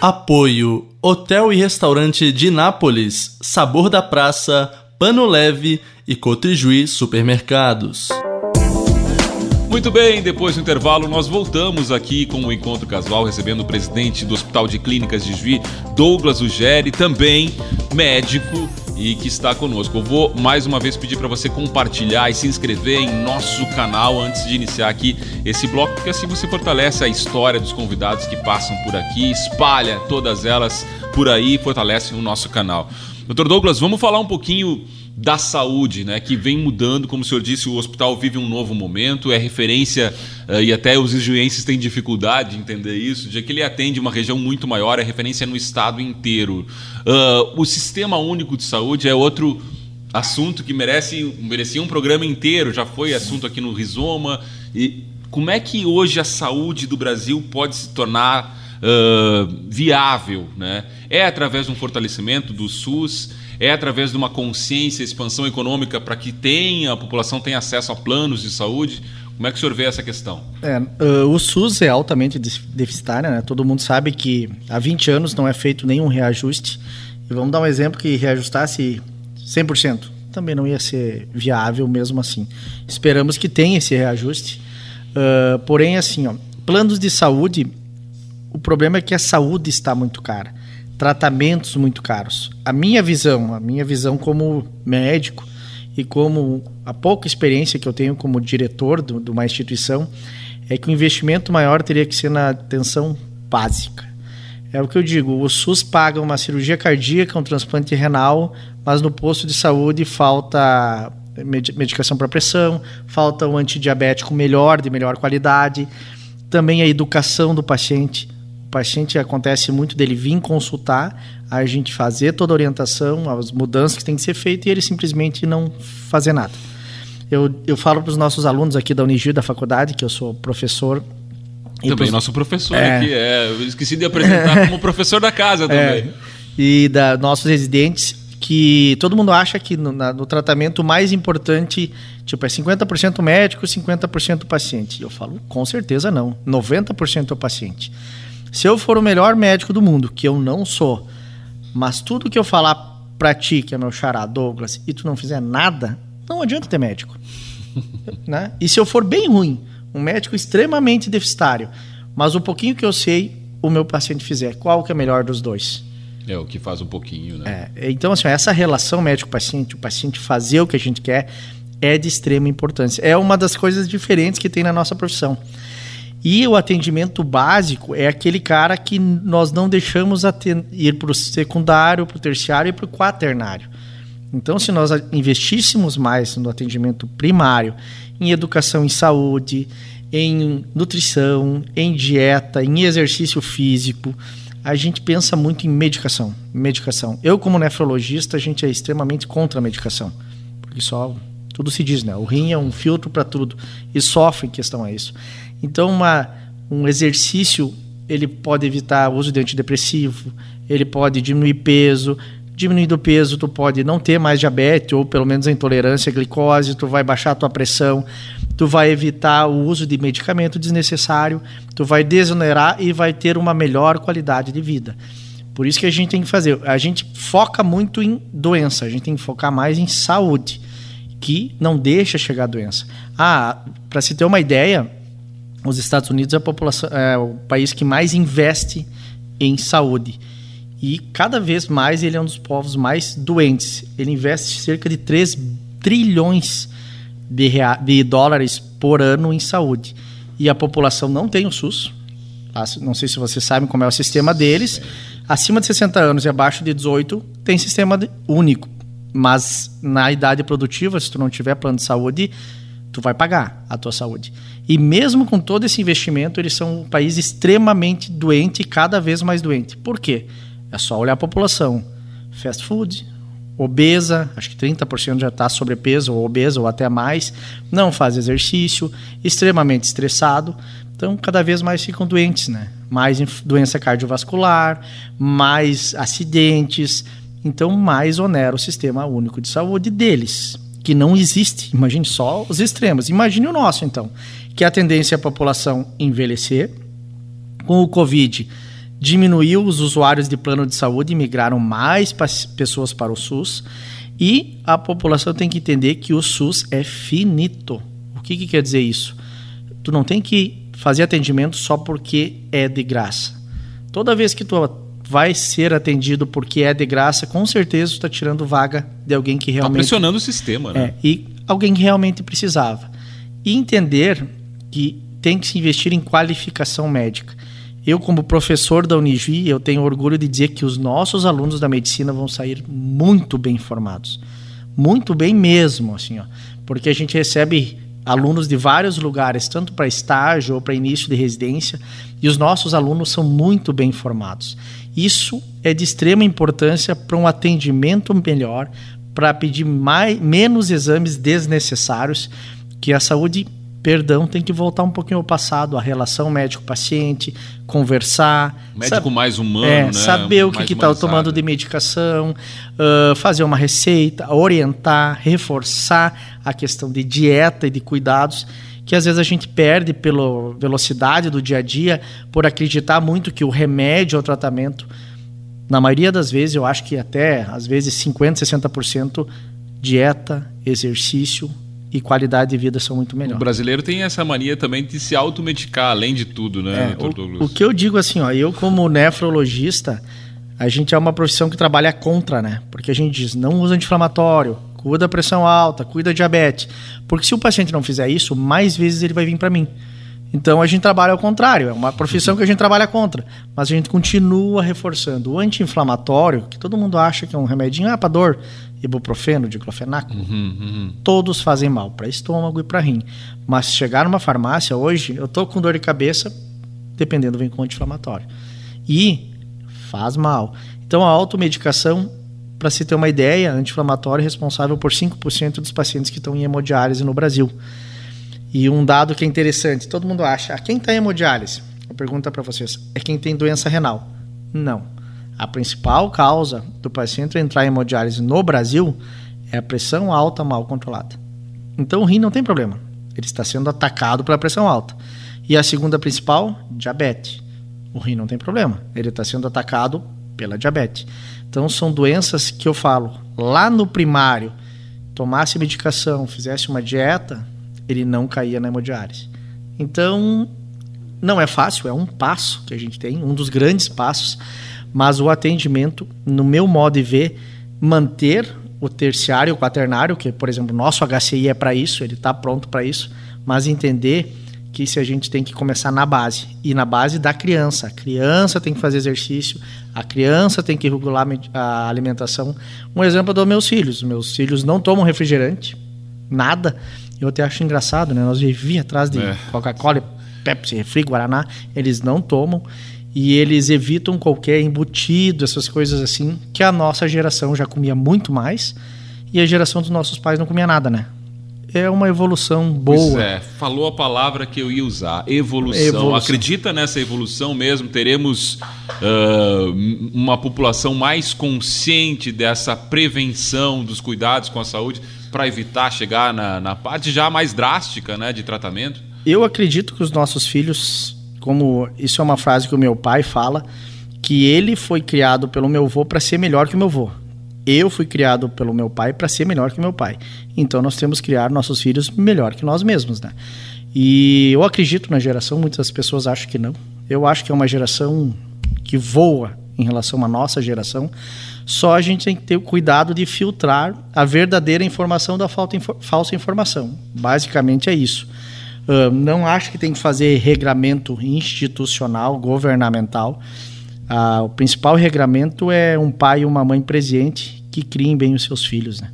Apoio Hotel e Restaurante de Nápoles, Sabor da Praça, Pano Leve e Cotrijuí Supermercados. Muito bem, depois do intervalo, nós voltamos aqui com o Encontro Casual, recebendo o presidente do Hospital de Clínicas de Juiz, Douglas Ugeri, também médico e que está conosco. Eu vou mais uma vez pedir para você compartilhar e se inscrever em nosso canal antes de iniciar aqui esse bloco, porque assim você fortalece a história dos convidados que passam por aqui, espalha todas elas por aí e fortalece o nosso canal. Doutor Douglas, vamos falar um pouquinho da saúde, né, que vem mudando, como o senhor disse, o hospital vive um novo momento, é referência uh, e até os ijuenses têm dificuldade de entender isso, de que ele atende uma região muito maior, é referência no estado inteiro. Uh, o sistema único de saúde é outro assunto que merece merecia um programa inteiro, já foi assunto aqui no Rizoma. E como é que hoje a saúde do Brasil pode se tornar uh, viável, né? É através de um fortalecimento do SUS é através de uma consciência, expansão econômica para que tenha, a população tenha acesso a planos de saúde? Como é que o senhor vê essa questão? É, uh, o SUS é altamente deficitário, né? Todo mundo sabe que há 20 anos não é feito nenhum reajuste. E vamos dar um exemplo que reajustasse 100%. Também não ia ser viável mesmo assim. Esperamos que tenha esse reajuste. Uh, porém, assim, ó, planos de saúde, o problema é que a saúde está muito cara tratamentos muito caros. A minha visão, a minha visão como médico e como a pouca experiência que eu tenho como diretor de uma instituição, é que o investimento maior teria que ser na atenção básica. É o que eu digo, o SUS paga uma cirurgia cardíaca, um transplante renal, mas no posto de saúde falta medicação para pressão, falta um antidiabético melhor, de melhor qualidade, também a educação do paciente paciente acontece muito dele vir consultar, a gente fazer toda a orientação, as mudanças que tem que ser feitas e ele simplesmente não fazer nada. Eu, eu falo para os nossos alunos aqui da Unigir, da faculdade, que eu sou professor. Também pros... nosso professor é... aqui, é, eu esqueci de apresentar como professor da casa é. também. É, e da nossos residentes, que todo mundo acha que no, na, no tratamento mais importante, tipo, é 50% médico, 50% paciente. Eu falo, com certeza não. 90% é o paciente. Se eu for o melhor médico do mundo, que eu não sou, mas tudo que eu falar pra ti, que é meu xará Douglas, e tu não fizer nada, não adianta ter médico. né? E se eu for bem ruim, um médico extremamente deficitário, mas o pouquinho que eu sei, o meu paciente fizer, qual que é melhor dos dois? É, o que faz um pouquinho, né? É, então, assim, essa relação médico-paciente, o paciente fazer o que a gente quer, é de extrema importância. É uma das coisas diferentes que tem na nossa profissão. E o atendimento básico é aquele cara que nós não deixamos ir para o secundário, para o terciário e para o quaternário. Então, se nós investíssemos mais no atendimento primário, em educação em saúde, em nutrição, em dieta, em exercício físico, a gente pensa muito em medicação. Medicação. Eu, como nefrologista, a gente é extremamente contra a medicação. Porque só tudo se diz, né? O rim é um filtro para tudo e sofre em questão a isso. Então, uma, um exercício ele pode evitar o uso de antidepressivo, ele pode diminuir peso, diminuindo o peso, tu pode não ter mais diabetes ou pelo menos a intolerância à glicose, tu vai baixar a tua pressão, tu vai evitar o uso de medicamento desnecessário, tu vai desonerar e vai ter uma melhor qualidade de vida. Por isso que a gente tem que fazer, a gente foca muito em doença, a gente tem que focar mais em saúde, que não deixa chegar a doença. Ah, para se ter uma ideia, os Estados Unidos é, é o país que mais investe em saúde. E cada vez mais ele é um dos povos mais doentes. Ele investe cerca de 3 trilhões de, de dólares por ano em saúde. E a população não tem o SUS. Não sei se vocês sabem como é o sistema deles. Acima de 60 anos e abaixo de 18 tem sistema único. Mas na idade produtiva, se tu não tiver plano de saúde, tu vai pagar a tua saúde. E mesmo com todo esse investimento, eles são um país extremamente doente e cada vez mais doente. Por quê? É só olhar a população. Fast food, obesa, acho que 30% já está sobrepeso ou obesa ou até mais, não faz exercício, extremamente estressado. Então, cada vez mais ficam doentes, né? Mais doença cardiovascular, mais acidentes. Então, mais onera o sistema único de saúde deles que não existe. Imagine só os extremos. Imagine o nosso, então, que a tendência é a população envelhecer, Com o Covid, diminuiu os usuários de plano de saúde e migraram mais pessoas para o SUS. E a população tem que entender que o SUS é finito. O que, que quer dizer isso? Tu não tem que fazer atendimento só porque é de graça. Toda vez que tu vai ser atendido porque é de graça, com certeza está tirando vaga de alguém que tá realmente. Está pressionando o sistema, né? É, e alguém que realmente precisava. E entender que tem que se investir em qualificação médica. Eu, como professor da Unijuí, eu tenho orgulho de dizer que os nossos alunos da medicina vão sair muito bem formados. Muito bem mesmo, assim, ó. Porque a gente recebe alunos de vários lugares, tanto para estágio ou para início de residência, e os nossos alunos são muito bem formados. Isso é de extrema importância para um atendimento melhor, para pedir mais, menos exames desnecessários, que a saúde, perdão, tem que voltar um pouquinho ao passado, a relação médico-paciente, conversar. Médico mais humano, é, né? Saber o que está tomando de medicação, uh, fazer uma receita, orientar, reforçar a questão de dieta e de cuidados que às vezes a gente perde pela velocidade do dia a dia, por acreditar muito que o remédio ou tratamento, na maioria das vezes, eu acho que até às vezes 50%, 60% dieta, exercício e qualidade de vida são muito melhores. O brasileiro tem essa mania também de se automedicar, além de tudo, né, é, o, o, que eu digo assim, ó, eu como nefrologista, a gente é uma profissão que trabalha contra, né? Porque a gente diz, não usa anti-inflamatório, cuida da pressão alta, cuida da diabetes. Porque se o paciente não fizer isso, mais vezes ele vai vir para mim. Então a gente trabalha ao contrário, é uma profissão que a gente trabalha contra, mas a gente continua reforçando. O anti-inflamatório, que todo mundo acha que é um remedinho, ah, para dor, ibuprofeno, diclofenaco, uhum, uhum. todos fazem mal para estômago e para rim. Mas chegar numa farmácia hoje, eu tô com dor de cabeça, dependendo vem com anti-inflamatório. E faz mal. Então a automedicação para se ter uma ideia, anti-inflamatório é responsável por 5% dos pacientes que estão em hemodiálise no Brasil. E um dado que é interessante, todo mundo acha, ah, quem está em hemodiálise? Eu pergunto para vocês, é quem tem doença renal? Não. A principal causa do paciente entrar em hemodiálise no Brasil é a pressão alta mal controlada. Então o rim não tem problema, ele está sendo atacado pela pressão alta. E a segunda principal, diabetes. O rim não tem problema, ele está sendo atacado pela diabetes. Então são doenças que eu falo, lá no primário, tomasse medicação, fizesse uma dieta, ele não caía na hemodiálise. Então, não é fácil, é um passo que a gente tem, um dos grandes passos, mas o atendimento, no meu modo de ver, manter o terciário, o quaternário, que, por exemplo, nosso HCI é para isso, ele está pronto para isso, mas entender que se a gente tem que começar na base e na base da criança. A criança tem que fazer exercício, a criança tem que regular a alimentação. Um exemplo dos meus filhos. Meus filhos não tomam refrigerante, nada. Eu até acho engraçado, né? Nós vivíamos atrás de é. Coca-Cola, Pepsi, refri, Guaraná. Eles não tomam e eles evitam qualquer embutido, essas coisas assim, que a nossa geração já comia muito mais e a geração dos nossos pais não comia nada, né? é uma evolução boa. Pois é, falou a palavra que eu ia usar, evolução. evolução. Acredita nessa evolução mesmo? Teremos uh, uma população mais consciente dessa prevenção dos cuidados com a saúde para evitar chegar na, na parte já mais drástica né, de tratamento? Eu acredito que os nossos filhos, como isso é uma frase que o meu pai fala, que ele foi criado pelo meu avô para ser melhor que o meu avô. Eu fui criado pelo meu pai para ser melhor que meu pai. Então nós temos que criar nossos filhos melhor que nós mesmos, né? E eu acredito na geração, muitas pessoas acham que não. Eu acho que é uma geração que voa em relação à nossa geração. Só a gente tem que ter o cuidado de filtrar a verdadeira informação da falsa informação. Basicamente é isso. Uh, não acho que tem que fazer regramento institucional, governamental ah, o principal regramento é um pai e uma mãe presente que criem bem os seus filhos, né?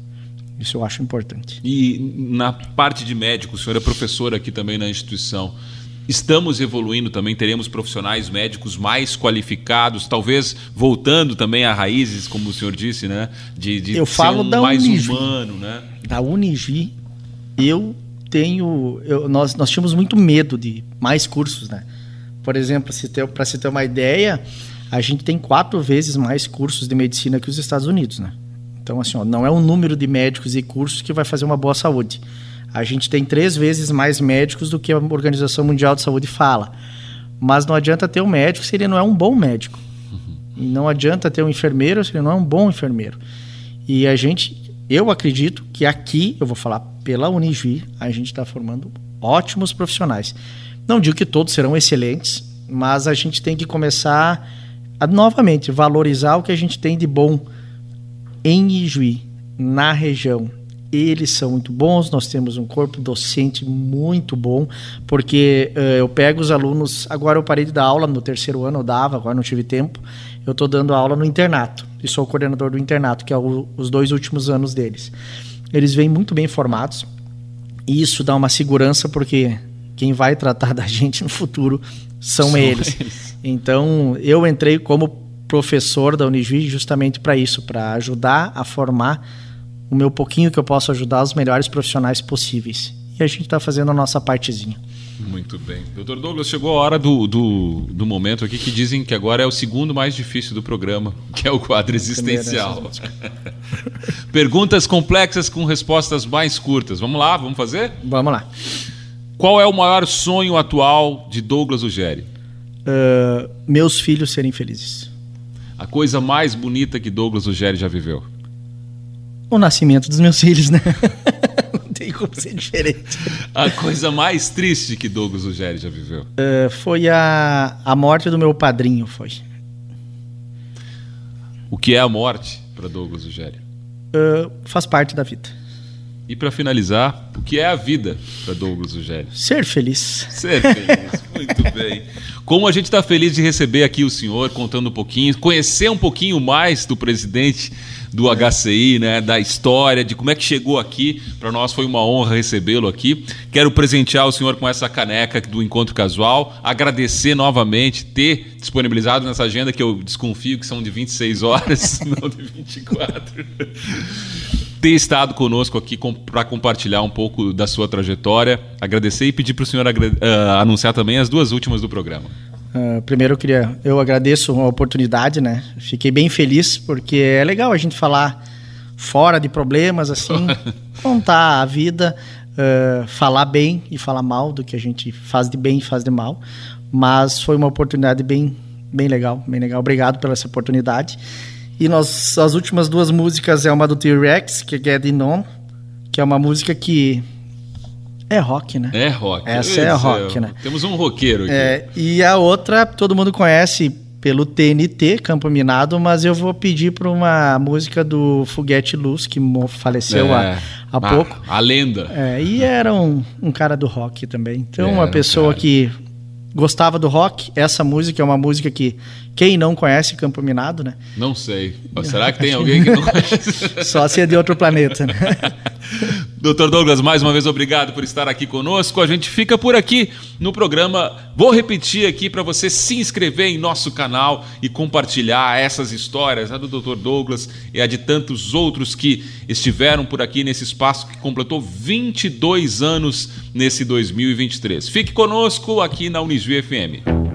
Isso eu acho importante. E na parte de médico, o senhor é professor aqui também na instituição. Estamos evoluindo também, teremos profissionais médicos mais qualificados, talvez voltando também a raízes, como o senhor disse, né? De, de eu falo um da mais Unigi, humano, né? Da Unigi, eu tenho. Eu, nós, nós tínhamos muito medo de mais cursos, né? Por exemplo, para se ter uma ideia, a gente tem quatro vezes mais cursos de medicina que os Estados Unidos, né? Então, assim, ó, não é o número de médicos e cursos que vai fazer uma boa saúde. A gente tem três vezes mais médicos do que a Organização Mundial de Saúde fala. Mas não adianta ter um médico se ele não é um bom médico. E não adianta ter um enfermeiro se ele não é um bom enfermeiro. E a gente, eu acredito que aqui, eu vou falar pela Unijuí, a gente está formando ótimos profissionais. Não digo que todos serão excelentes, mas a gente tem que começar a novamente valorizar o que a gente tem de bom em Ijuí, na região. Eles são muito bons, nós temos um corpo docente muito bom, porque uh, eu pego os alunos. Agora eu parei de dar aula no terceiro ano, eu dava, agora não tive tempo. Eu estou dando aula no internato e sou coordenador do internato, que é o, os dois últimos anos deles. Eles vêm muito bem formados e isso dá uma segurança, porque quem vai tratar da gente no futuro são, são eles. eles. Então eu entrei como professor da Unijuí justamente para isso, para ajudar a formar o meu pouquinho que eu posso ajudar os melhores profissionais possíveis. E a gente está fazendo a nossa partezinha. Muito bem. Doutor Douglas, chegou a hora do, do, do, momento aqui que dizem que agora é o segundo mais difícil do programa, que é o quadro existencial. Perguntas complexas com respostas mais curtas. Vamos lá, vamos fazer? Vamos lá. Qual é o maior sonho atual de Douglas Ugeri? Uh, meus filhos serem felizes. A coisa mais bonita que Douglas Ugeri já viveu? O nascimento dos meus filhos, né? Tem como ser diferente. A coisa mais triste que Douglas Ugeri já viveu? Uh, foi a, a morte do meu padrinho, foi. O que é a morte para Douglas Ugeri? Uh, faz parte da vida. E para finalizar, o que é a vida para Douglas Ugeri? Ser feliz. Ser feliz, muito bem. Como a gente está feliz de receber aqui o senhor, contando um pouquinho, conhecer um pouquinho mais do presidente do HCI, né, da história, de como é que chegou aqui. Para nós foi uma honra recebê-lo aqui. Quero presentear o senhor com essa caneca do Encontro Casual, agradecer novamente ter disponibilizado nessa agenda que eu desconfio que são de 26 horas, não de 24 ter estado conosco aqui com, para compartilhar um pouco da sua trajetória. Agradecer e pedir para o senhor uh, anunciar também as duas últimas do programa. Uh, primeiro eu queria, eu agradeço a oportunidade, né? Fiquei bem feliz porque é legal a gente falar fora de problemas assim, contar a vida, uh, falar bem e falar mal do que a gente faz de bem e faz de mal. Mas foi uma oportunidade bem, bem legal, bem legal. Obrigado pela essa oportunidade. E nós, as últimas duas músicas é uma do T-Rex, que é Get It On, que é uma música que é rock, né? É rock. Essa é rock, né? Temos um roqueiro aqui. É, e a outra, todo mundo conhece pelo TNT, Campo Minado, mas eu vou pedir para uma música do Foguete Luz, que faleceu é, há, há pouco. A lenda. É, e era um, um cara do rock também. Então, é, uma pessoa que gostava do rock. Essa música é uma música que quem não conhece Campo Minado, né? Não sei. Será que tem alguém que não conhece? Só se é de outro planeta, né? Doutor Douglas, mais uma vez obrigado por estar aqui conosco. A gente fica por aqui no programa. Vou repetir aqui para você se inscrever em nosso canal e compartilhar essas histórias, a do Doutor Douglas e a de tantos outros que estiveram por aqui nesse espaço que completou 22 anos nesse 2023. Fique conosco aqui na Unisvi FM.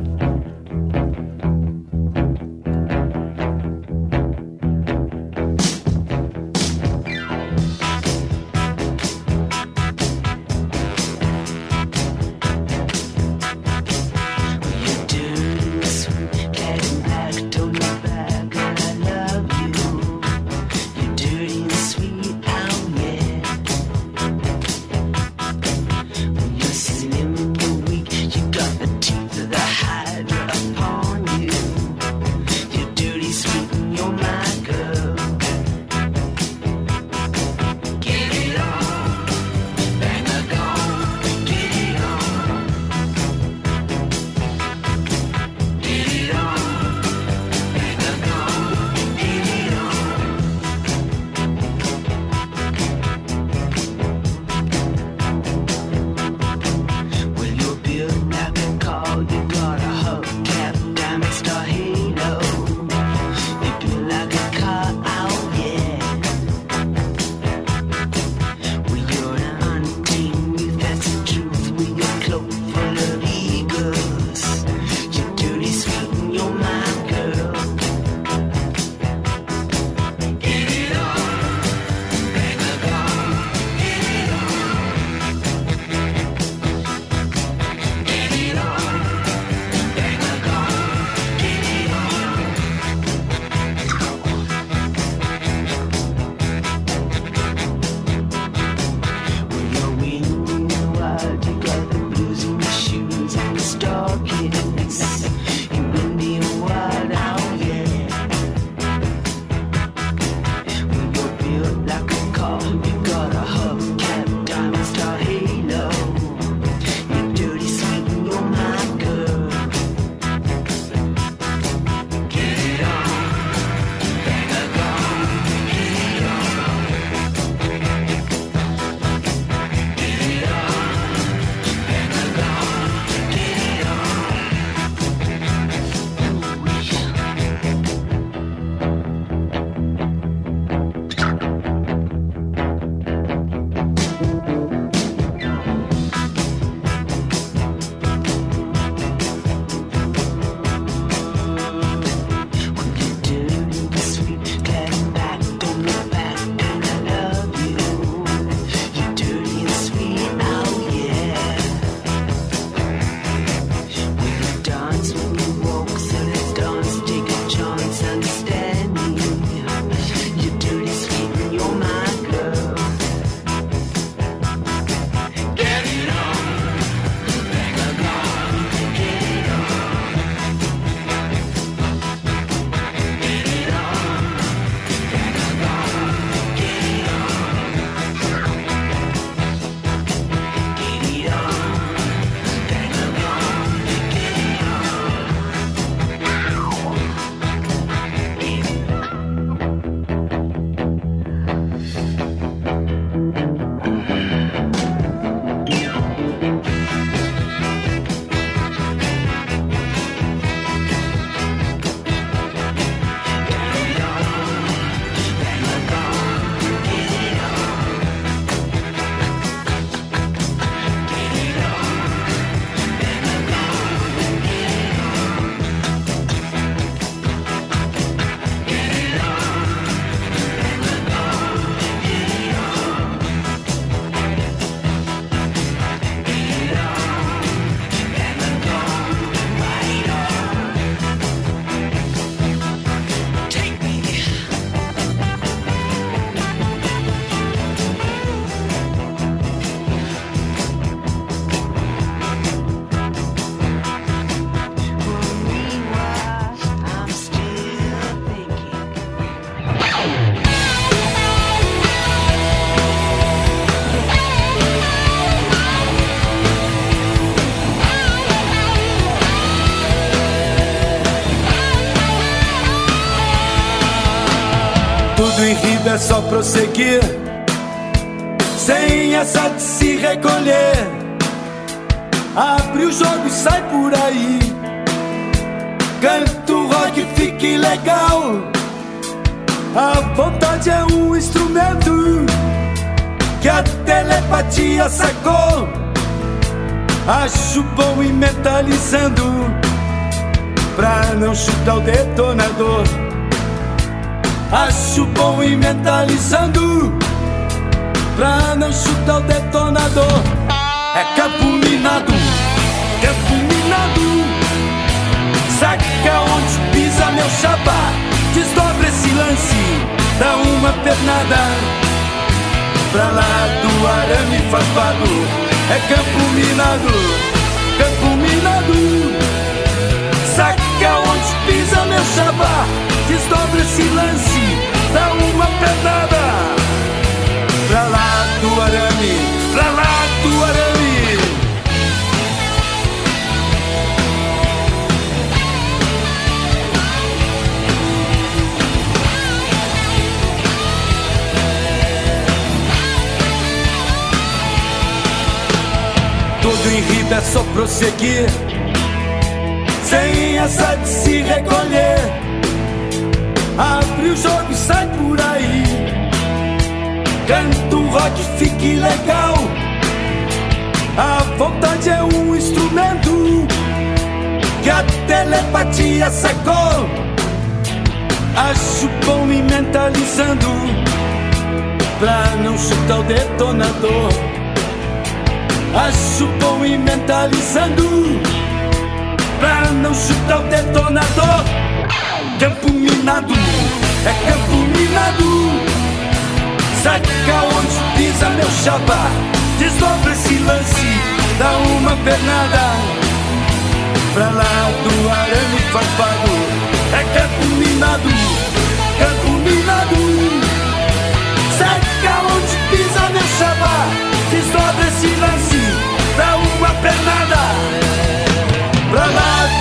É só prosseguir, sem essa de se recolher. Abre o jogo e sai por aí. Canto rock, fique legal. A vontade é um instrumento que a telepatia sacou. Acho bom ir metalizando pra não chutar o detonador. Acho bom ir mentalizando pra não chutar o detonador. É campo minado, campo minado. Saca onde pisa meu chapa, desdobra esse lance, dá uma pernada pra lá do arame farpado. É campo minado, campo minado. Saca onde pisa meu chabá, desdobra esse lance, dá uma pedada. Pra lá do arame, pra lá do arame. Tudo em riba é só prosseguir, sem essa de se recolher. Abre o jogo e sai por aí. Canta um rock, fique legal. A vontade é um instrumento que a telepatia sacou. Acho bom ir mentalizando pra não chutar o detonador. Acho bom ir mentalizando Pra não chutar o detonador Campo minado, é campo minado. Saca onde pisa meu chapa Desdobra esse lance, dá uma pernada Pra lá do arame farpado É campo minado, campo minado. Saca onde pisa meu chapa Desdobra esse lance, dá uma pernada Pra lá do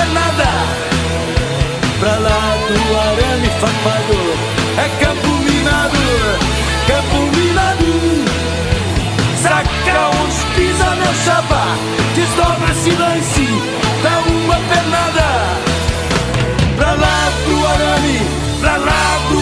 uma pernada Pra lá do arame farpado É campo minado, campo minado. Saca onde pisa meu chabá Desdobra esse lance, dá uma pernada. Pra lá do arame, pra lá do